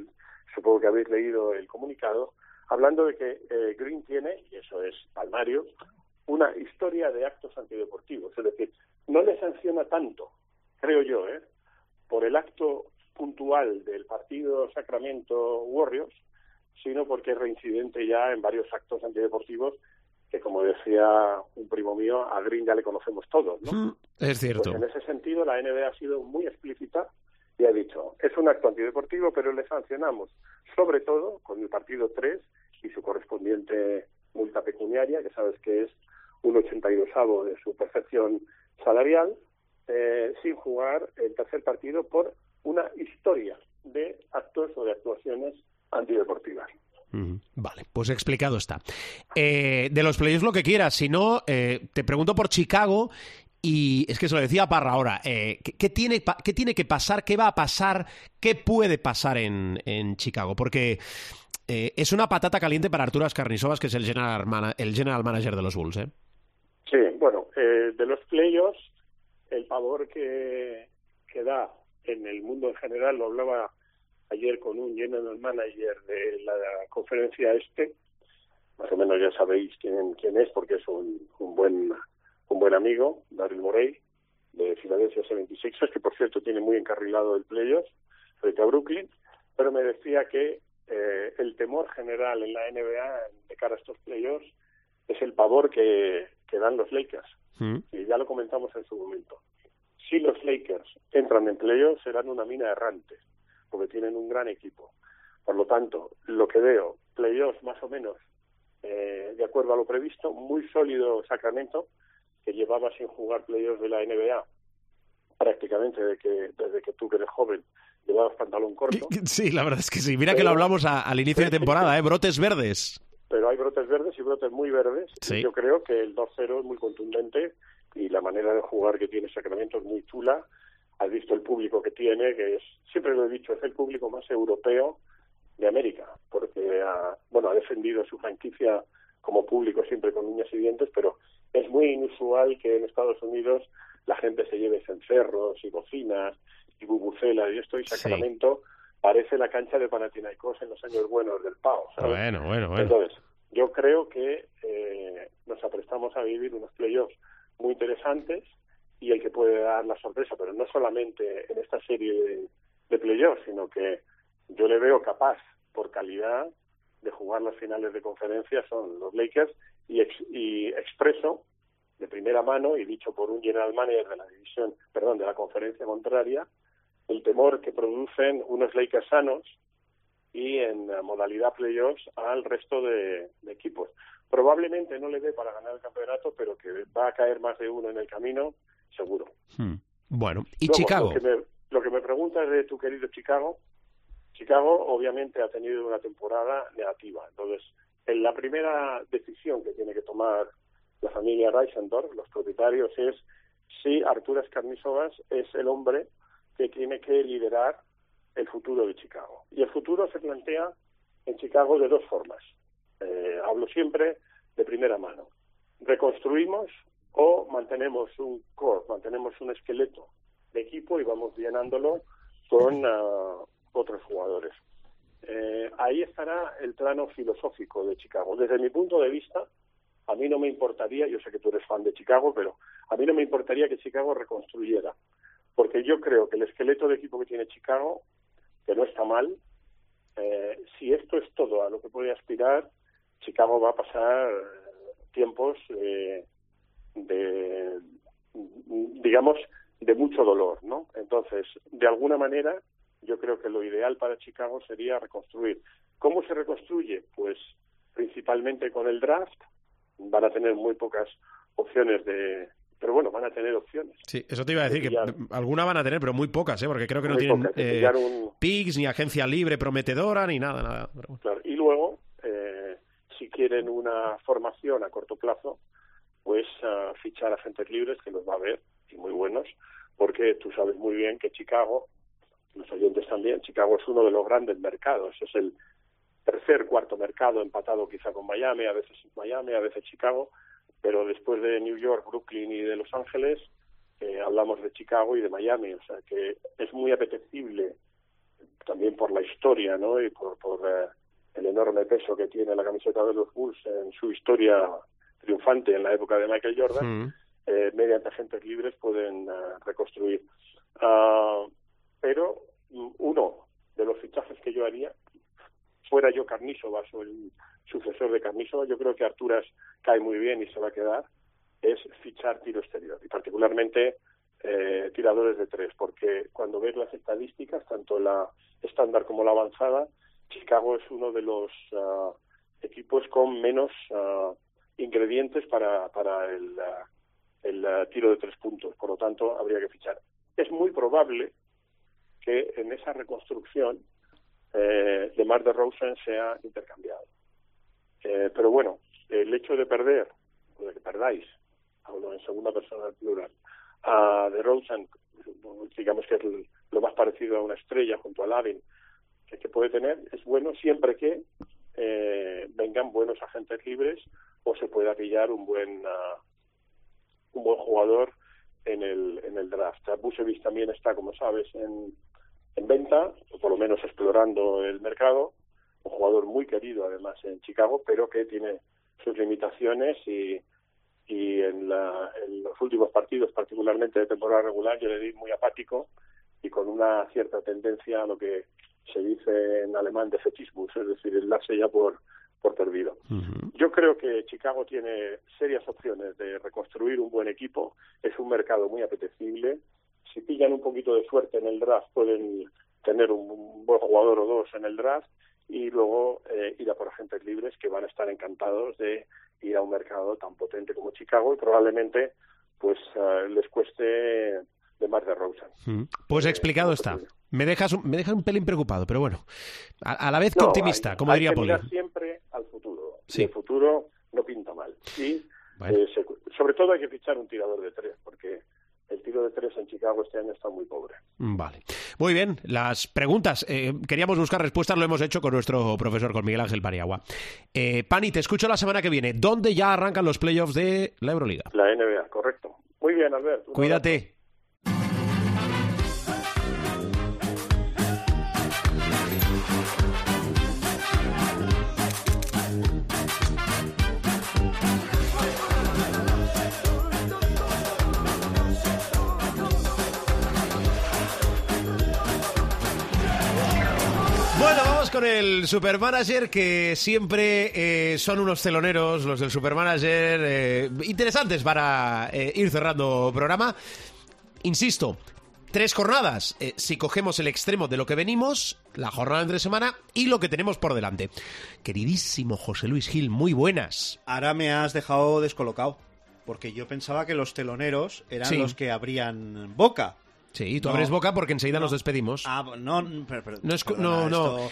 supongo que habéis leído el comunicado, hablando de que eh, Green tiene, y eso es palmario, una historia de actos antideportivos. Es decir, no le sanciona tanto, creo yo, ¿eh? por el acto puntual del partido Sacramento Warriors, sino porque es reincidente ya en varios actos antideportivos que, como decía un primo mío, a Green ya le conocemos todos, ¿no? Mm, Es cierto. Pues en ese sentido, la NBA ha sido muy explícita y ha dicho, es un acto antideportivo, pero le sancionamos, sobre todo con el partido 3 y su correspondiente multa pecuniaria, que sabes que es un 82avo de su percepción salarial, eh, sin jugar el tercer partido por una historia de actos o de actuaciones antideportivas. Vale, pues explicado está. Eh, de los playoffs lo que quieras, si no, eh, te pregunto por Chicago y es que se lo decía Parra ahora, eh, ¿qué, qué tiene, ¿qué tiene que pasar, qué va a pasar, qué puede pasar en, en Chicago? Porque eh, es una patata caliente para Arturo Ascarnisovas, que es el general, el general manager de los Bulls, ¿eh? Sí, bueno, eh, de los playoffs, el pavor que, que da en el mundo en general, lo hablaba ayer con un general manager de la conferencia este, más o menos ya sabéis quién, quién es, porque es un, un buen un buen amigo, Daryl Morey, de Philadelphia 76ers, que por cierto tiene muy encarrilado el playoffs frente a Brooklyn, pero me decía que eh, el temor general en la NBA de cara a estos playoffs es el pavor que, que dan los Lakers. Mm. Y ya lo comentamos en su momento. Si los Lakers entran en playoffs, serán una mina errante, porque tienen un gran equipo. Por lo tanto, lo que veo, playoffs más o menos eh, de acuerdo a lo previsto, muy sólido Sacramento, que llevaba sin jugar playoffs de la NBA prácticamente desde que, desde que tú que eres joven llevabas pantalón corto. [LAUGHS] Sí, la verdad es que sí. Mira que lo hablamos a- al inicio de temporada, ¿eh? Brotes verdes. pero hay brotes verdes y brotes muy verdes. Sí. Yo creo que el 2-0 es muy contundente y la manera de jugar que tiene Sacramento es muy chula. Has visto el público que tiene, que es, siempre lo he dicho, es el público más europeo de América, porque ha, bueno, ha defendido su franquicia como público siempre con uñas y dientes, pero es muy inusual que en Estados Unidos la gente se lleve cencerros y bocinas y bubucelas y esto y Sí. Sacramento parece la cancha de Panathinaikos en los años buenos del ¿sabes? Bueno, bueno, bueno. Entonces, yo creo que eh, nos aprestamos a vivir unos playoffs muy interesantes y el que puede dar la sorpresa, pero no solamente en esta serie de, de playoffs, sino que yo le veo capaz, por calidad, de jugar las finales de conferencia son los Lakers y, ex- y expreso de primera mano y dicho por un general manager de la división, perdón, de la conferencia contraria, el temor que producen unos Lakers sanos y en modalidad playoffs al resto de, de equipos. Probablemente no le dé para ganar el campeonato, pero que va a caer más de uno en el camino, seguro. Hmm. Bueno, ¿y Luego, Chicago? Lo que, me, lo que me preguntas de tu querido Chicago, Chicago obviamente ha tenido una temporada negativa. Entonces, en la primera decisión que tiene que tomar la familia Reisendorf, los propietarios, es si Arturo Escarnizovas es el hombre que tiene que liderar el futuro de Chicago. Y el futuro se plantea en Chicago de dos formas. Eh, hablo siempre de primera mano. Reconstruimos o mantenemos un core, mantenemos un esqueleto de equipo y vamos llenándolo con ah, otros jugadores. Eh, ahí estará el plano filosófico de Chicago. Desde mi punto de vista, a mí no me importaría, yo sé que tú eres fan de Chicago, pero a mí no me importaría que Chicago reconstruyera, porque yo creo que el esqueleto de equipo que tiene Chicago, que no está mal, eh, si esto es todo a lo que puede aspirar, Chicago va a pasar eh, tiempos eh, de, digamos, de mucho dolor, ¿no? Entonces, de alguna manera, yo creo que lo ideal para Chicago sería reconstruir. ¿Cómo se reconstruye? Pues principalmente con el draft. Van a tener muy pocas opciones de... Pero bueno, van a tener opciones. Sí, eso te iba a decir, que pillar- alguna van a tener, pero muy pocas, ¿eh? Porque creo que no tienen pocas, eh, un- ni agencia libre prometedora, ni nada, nada. Claro, Y luego, eh, si quieren una formación a corto plazo, pues ah, fichar agentes libres que los va a ver y muy buenos, porque tú sabes muy bien que Chicago, los oyentes también, Chicago es uno de los grandes mercados, es el tercer, cuarto mercado empatado quizá con Miami, a veces Miami, a veces Chicago, pero después de New York, Brooklyn y de Los Ángeles, eh, hablamos de Chicago y de Miami, o sea que es muy apetecible también por la historia, ¿no? Y por, por eh, el enorme peso que tiene la camiseta de los Bulls en su historia triunfante en la época de Michael Jordan, Mm. eh, mediante agentes libres pueden eh, reconstruir. Ah, pero mm, uno de los fichajes que yo haría, fuera yo Carnísovas o el sucesor de Carnísovas, yo creo que Arturas cae muy bien y se va a quedar, es fichar tiro exterior y particularmente eh, tiradores de tres, porque cuando ves las estadísticas, tanto la estándar como la avanzada, Chicago es uno de los ah, equipos con menos ah, ingredientes para, para el, ah, el ah, tiro de tres puntos, por lo tanto habría que fichar. Es muy probable que en esa reconstrucción eh, de Mar de Rosen sea intercambiado. Eh, pero bueno, el hecho de perder, o de que perdáis, hablo en segunda persona del plural, a de Rosen, digamos que es lo más parecido a una estrella junto a Lavin que puede tener, es bueno siempre que eh, vengan buenos agentes libres o se pueda pillar un buen ah, un buen jugador en el en el draft. Busevich también está, como sabes, en, en venta, o por lo menos explorando el mercado, un jugador muy querido además en Chicago, pero que tiene sus limitaciones y, y en, la- en los últimos partidos, particularmente de temporada regular, yo le di muy apático y con una cierta tendencia a lo que se dice en alemán de fetismus, es decir, darse ya por, por perdido. Yo creo que Chicago tiene serias opciones de reconstruir un buen equipo, es un mercado muy apetecible, si pillan un poquito de suerte en el draft pueden tener un, buen jugador o dos en el draft y luego eh, ir a por agentes libres que van a estar encantados de ir a un mercado tan potente como Chicago y probablemente pues eh, les cueste de más de Rosen. Mm. Pues explicado como está. Me dejas, un, me dejas un pelín preocupado, pero bueno. A, a la vez que optimista, hay- como hay diría Poli. siempre. Sí. Y el futuro no pinta mal. Y Bueno. eh, se- sobre todo hay que fichar un tirador de tres, porque el tiro de tres en Chicago este año está muy pobre. Mm, Vale. Muy bien, las preguntas. eh, queríamos buscar respuestas, lo hemos hecho con nuestro profesor, con Miguel Ángel Paniagua. Eh, Pani, te escucho la semana que viene. ¿Dónde ya arrancan los playoffs de la Euroliga? La NBA, correcto. Muy bien, Albert. Cuídate. Con el Supermanager, que siempre eh, son unos teloneros, los del Supermanager, eh, interesantes para eh, ir cerrando programa. Insisto, tres jornadas. eh, si cogemos el extremo de lo que venimos, la jornada entre semana y lo que tenemos por delante. Queridísimo José Luis Gil, muy buenas. Ahora me has dejado descolocado. Porque yo pensaba que los teloneros eran Sí. los que abrían boca. Sí, tú No. abres boca porque enseguida nos despedimos. Ah, no, pero- pero- No es cu- perdona, no, no. esto-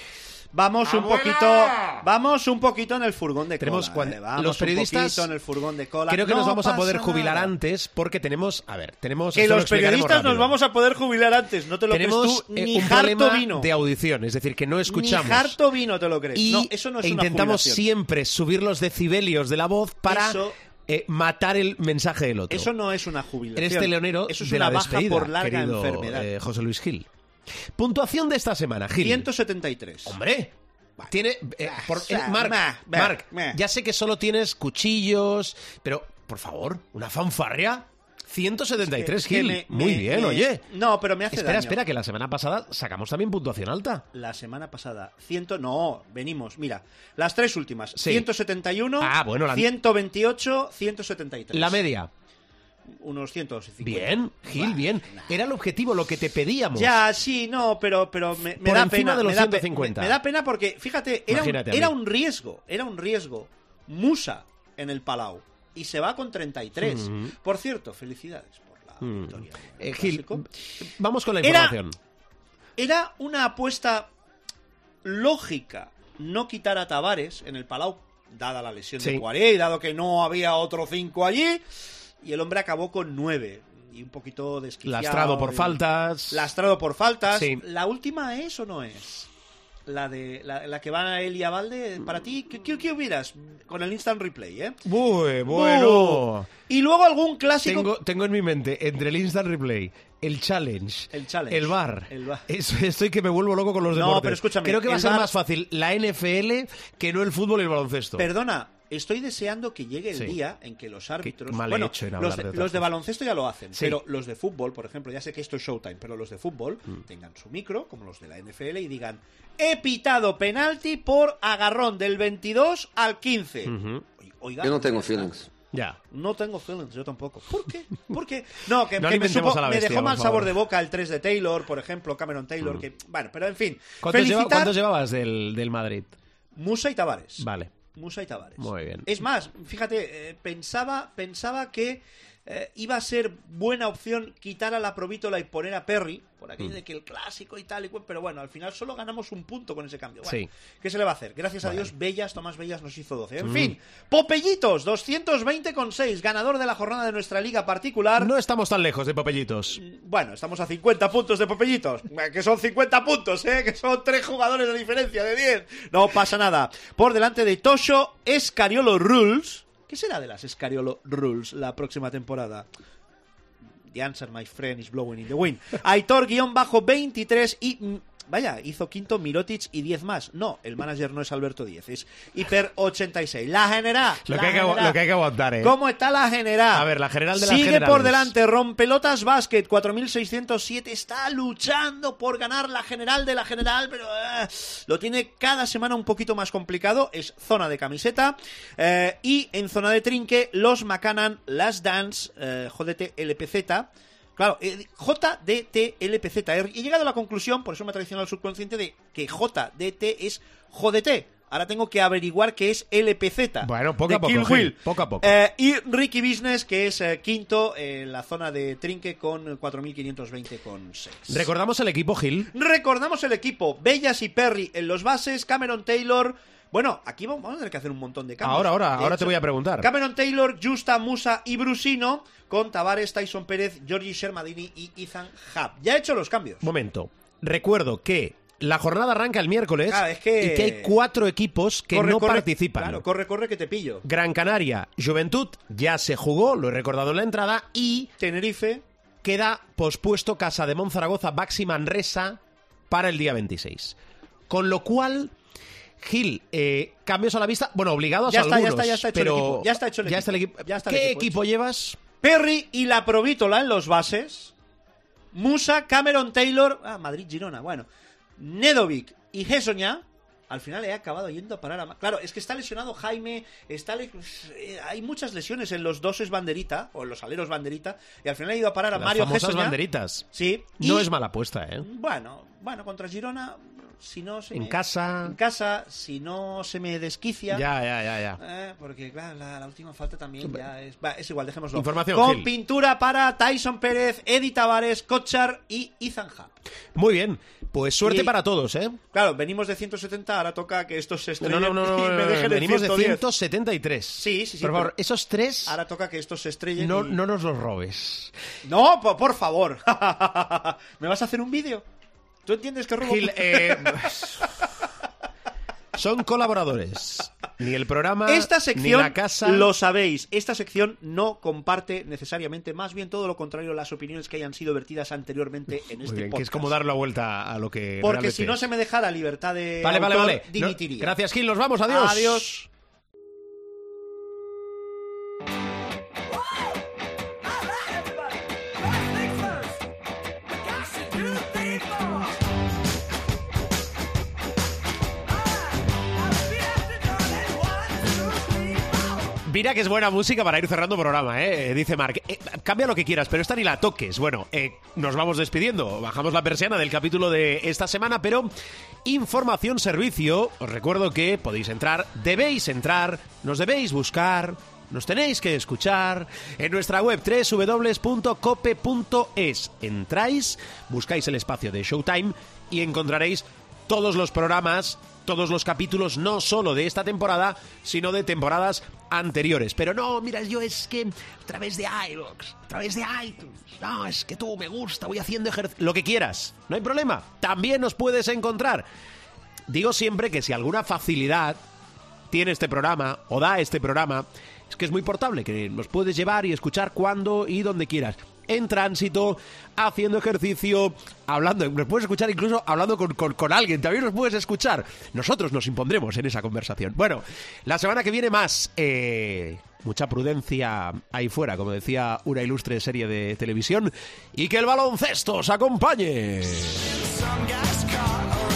Vamos un poquito, vamos un poquito en el furgón de Tenemos cola. cuando- eh, vamos los periodistas- en el furgón de cola. Creo que No nos vamos a poder jubilar nada. antes porque tenemos, a ver, tenemos... Que lo los periodistas nos vamos a poder jubilar antes, no te lo tenemos crees tú, eh, ni un harto vino. de audición, es decir, que no escuchamos. Ni harto vino te lo crees. y no, eso no es e intentamos siempre subir los decibelios de la voz para Eso- eh, matar el mensaje del otro. Eso no es una jubilación. Eres teleonero Eso es de una la baja despedida, por larga querido, enfermedad. eh, José Luis Gil. Puntuación de esta semana, Gil. 173. Hombre, tiene... eh, por- eh, sea, Marc, meh, meh, Marc, meh. ya sé que solo tienes cuchillos, pero, por favor, una fanfarria... 173, Es que Gil. me- Muy me- bien, me- oye. No, pero me hace Espera, daño. espera, que la semana pasada sacamos también puntuación alta. La semana pasada, ciento, no, venimos, mira, las tres últimas, Sí. 171, Ah, bueno, la- 128, 173. La media. Unos 150. Bien, Gil, Bah, bien. nah. Era el objetivo, lo que te pedíamos. Ya, sí, no, pero, pero me, me Por da encima pena. de los me da pe- 150. Me, me da pena porque, fíjate, era, un, era un riesgo, era un riesgo. Musa en el Palau. Y se va con 33. Ujú. Por cierto, felicidades por la Mm. victoria. Eh, Gil, vamos con la información. Era una apuesta lógica no quitar a Tavares en el Palau dada la lesión Sí. de y dado que no había otro 5 allí, y el hombre acabó con 9. Y un poquito desquiciado. Lastrado por y- faltas. Lastrado por faltas. Sí. ¿La última es o no es? La de la, la que va a él y a Valde, para ti, ¿qué, qué, qué hubieras con el instant replay, eh? Uy, bueno. Y luego algún clásico. Tengo, tengo en mi mente, entre el instant replay, el challenge, El challenge. el bar, El VAR. [LAUGHS] Es- estoy que me vuelvo loco con los No, deportes. pero escúchame, Creo que va a ser más fácil la NFL que no el fútbol y el baloncesto. Perdona, estoy deseando que llegue el Sí. día en que los árbitros. mal bueno, hecho en los de, los de baloncesto ya lo hacen, Sí. pero los de fútbol, por ejemplo, ya sé que esto es Showtime, pero los de fútbol Mm. tengan su micro, como los de la NFL, y digan: He pitado penalti por agarrón del 22 al 15. Ujú. Oiga, Yo no tengo feelings. Ya. No tengo feelings, yo tampoco. ¿Por qué? ¿Por qué? No, que, No que me, supo- me dejó mal. Mm. sabor de boca el 3 de Taylor, por ejemplo, Cameron Taylor, que. Bueno, pero en fin. ¿Cuántos, lleva- felicitar cuántos llevabas del, del Madrid? Musa y Tavares. Vale. Musa y Tavares. Muy bien. Es más, fíjate, eh, pensaba, pensaba que eh, iba a ser buena opción quitar a la Provítola y poner a Perry, por aquello Mm. de que el clásico y tal, y cual, pero bueno, al final solo ganamos un punto con ese cambio. Bueno, Sí. ¿Qué se le va a hacer? Gracias a Dios, Bellas, Tomás Bellas nos hizo 12. En Mm. fin, Popellitos, 220,6, ganador de la jornada de nuestra liga particular. No estamos tan lejos de Popellitos. Bueno, estamos a 50 puntos de Popellitos. Que son 50 puntos, ¿eh? Que son 3 jugadores de diferencia de 10. No pasa nada. Por delante de Tosho Escariolo Rules. ¿Qué será de las Escariolo Rules la próxima temporada? The answer, my friend, is blowing in the wind. [LAUGHS] Aitor-23 y... Vaya, hizo quinto Mirotic y 10 más. No, el manager no es Alberto 10, es Hiper 86. La general. Lo la que, hay que, general. lo que hay que aguantar, ¿eh? ¿Cómo está la general? A ver, la general de las Sigue generales. por delante, Rompelotas Basket, 4607. Está luchando por ganar la general de la general, pero eh, lo tiene cada semana un poquito más complicado. Es zona de camiseta. Eh, y en zona de trinque, los Macanan, Las Dance, eh, JDT LPZ. Claro, eh, JDT LPZ. He llegado a la conclusión, por eso me ha traicionado el subconsciente, de que JDT es JDT. Ahora tengo que averiguar qué es LPZ. Bueno, poco a poco, Kill Gil, Will. poco a poco. Eh, y Ricky Business, que es eh, quinto en la zona de trinque con 4.520,6. Recordamos el equipo, Gil. Recordamos el equipo. Bellas y Perry en los bases. Cameron Taylor. Bueno, aquí vamos vamos a tener que hacer un montón de cambios. Ahora, ahora, ahora te voy a preguntar. Cameron Taylor, Justa, Musa y Brusino con Tavares, Tyson Pérez, Giorgi Shermadini y Ethan Hub. Ya he hecho los cambios. Momento. Recuerdo que la jornada arranca el miércoles Claro, es que- y que hay cuatro equipos que Corre, no corre. participan. Claro, corre, corre que te pillo. Gran Canaria, Juventud, ya se jugó, lo he recordado en la entrada, y Tenerife. queda pospuesto Casa de Monzaragoza, Baxi Manresa para el día 26. Con lo cual, Gil, eh, cambios a la vista, bueno, obligados Ya a está, ya algunos, está, ya está hecho el pero equipo, ya está hecho el ya equipo, está el equipo. ya está el ¿Qué equipo equipo llevas? Perry y la Provítola en los bases. Musa, Cameron Taylor. Ah, Madrid-Girona. Bueno. Nedovic y Hesoña. Al final he acabado yendo a parar a... Claro, es que está lesionado Jaime, está le- eh, hay muchas lesiones en los doses banderita, o en los aleros banderita, y al final he ido a parar a Las Mario famosas Hesoña. banderitas. Sí. No es mala apuesta, ¿eh? Bueno, bueno, contra Girona, si no se En me- casa. En casa, si no se me desquicia... Ya, ya, ya, ya. Eh, porque claro, la, la última falta también ya es... va, es igual, dejémoslo. Información, Con Gil. pintura para Tyson Pérez, Eddie Tavares, Kochar y Ethan Hub. Muy bien. Pues suerte Y- para todos, ¿eh? Claro, venimos de 170, ahora toca que estos se estrellen no, no, no, [LAUGHS] venimos de 110. 173. Sí, sí, sí, Por favor, esos tres Ahora toca que estos se estrellen no, y- no nos los robes. No, po- por, favor. [LAUGHS] ¿Me vas a hacer un vídeo? ¿Tú entiendes que robo? Gil, eh, son colaboradores. Ni el programa, Esta ni sección, la casa. lo sabéis, esta sección no comparte necesariamente, más bien todo lo contrario, las opiniones que hayan sido vertidas anteriormente en Muy este bien, que podcast. es como dar la vuelta a lo que. Porque si no se me dejara libertad de Vale, vale, autor, vale. No, dimitiría. gracias, Gil. Nos vamos. Adiós. Adiós. Mira que es buena música para ir cerrando programa, ¿eh? Dice Mark. Eh, cambia lo que quieras, pero esta ni la toques. Bueno, eh, nos vamos despidiendo. Bajamos la persiana del capítulo de esta semana, pero información servicio. Os recuerdo que podéis entrar, debéis entrar, nos debéis buscar. Nos tenéis que escuchar en nuestra web www.cope.es. Entráis, buscáis el espacio de Showtime y encontraréis todos los programas, todos los capítulos, no solo de esta temporada, sino de temporadas anteriores. Pero no, mira, yo es que a través de iVoox, a través de iTunes, no, es que tú me gusta, voy haciendo ejercicio, lo que quieras, no hay problema, también nos puedes encontrar. Digo siempre que si alguna facilidad tiene este programa o da este programa, es que es muy portable, que nos puedes llevar y escuchar cuando y donde quieras. En tránsito, haciendo ejercicio, hablando, nos puedes escuchar incluso hablando con, con- alguien, también nos puedes escuchar. Nosotros nos impondremos en esa conversación. Bueno, la semana que viene más, eh, mucha prudencia ahí fuera, como decía una ilustre serie de televisión, y que el baloncesto os acompañe. Caught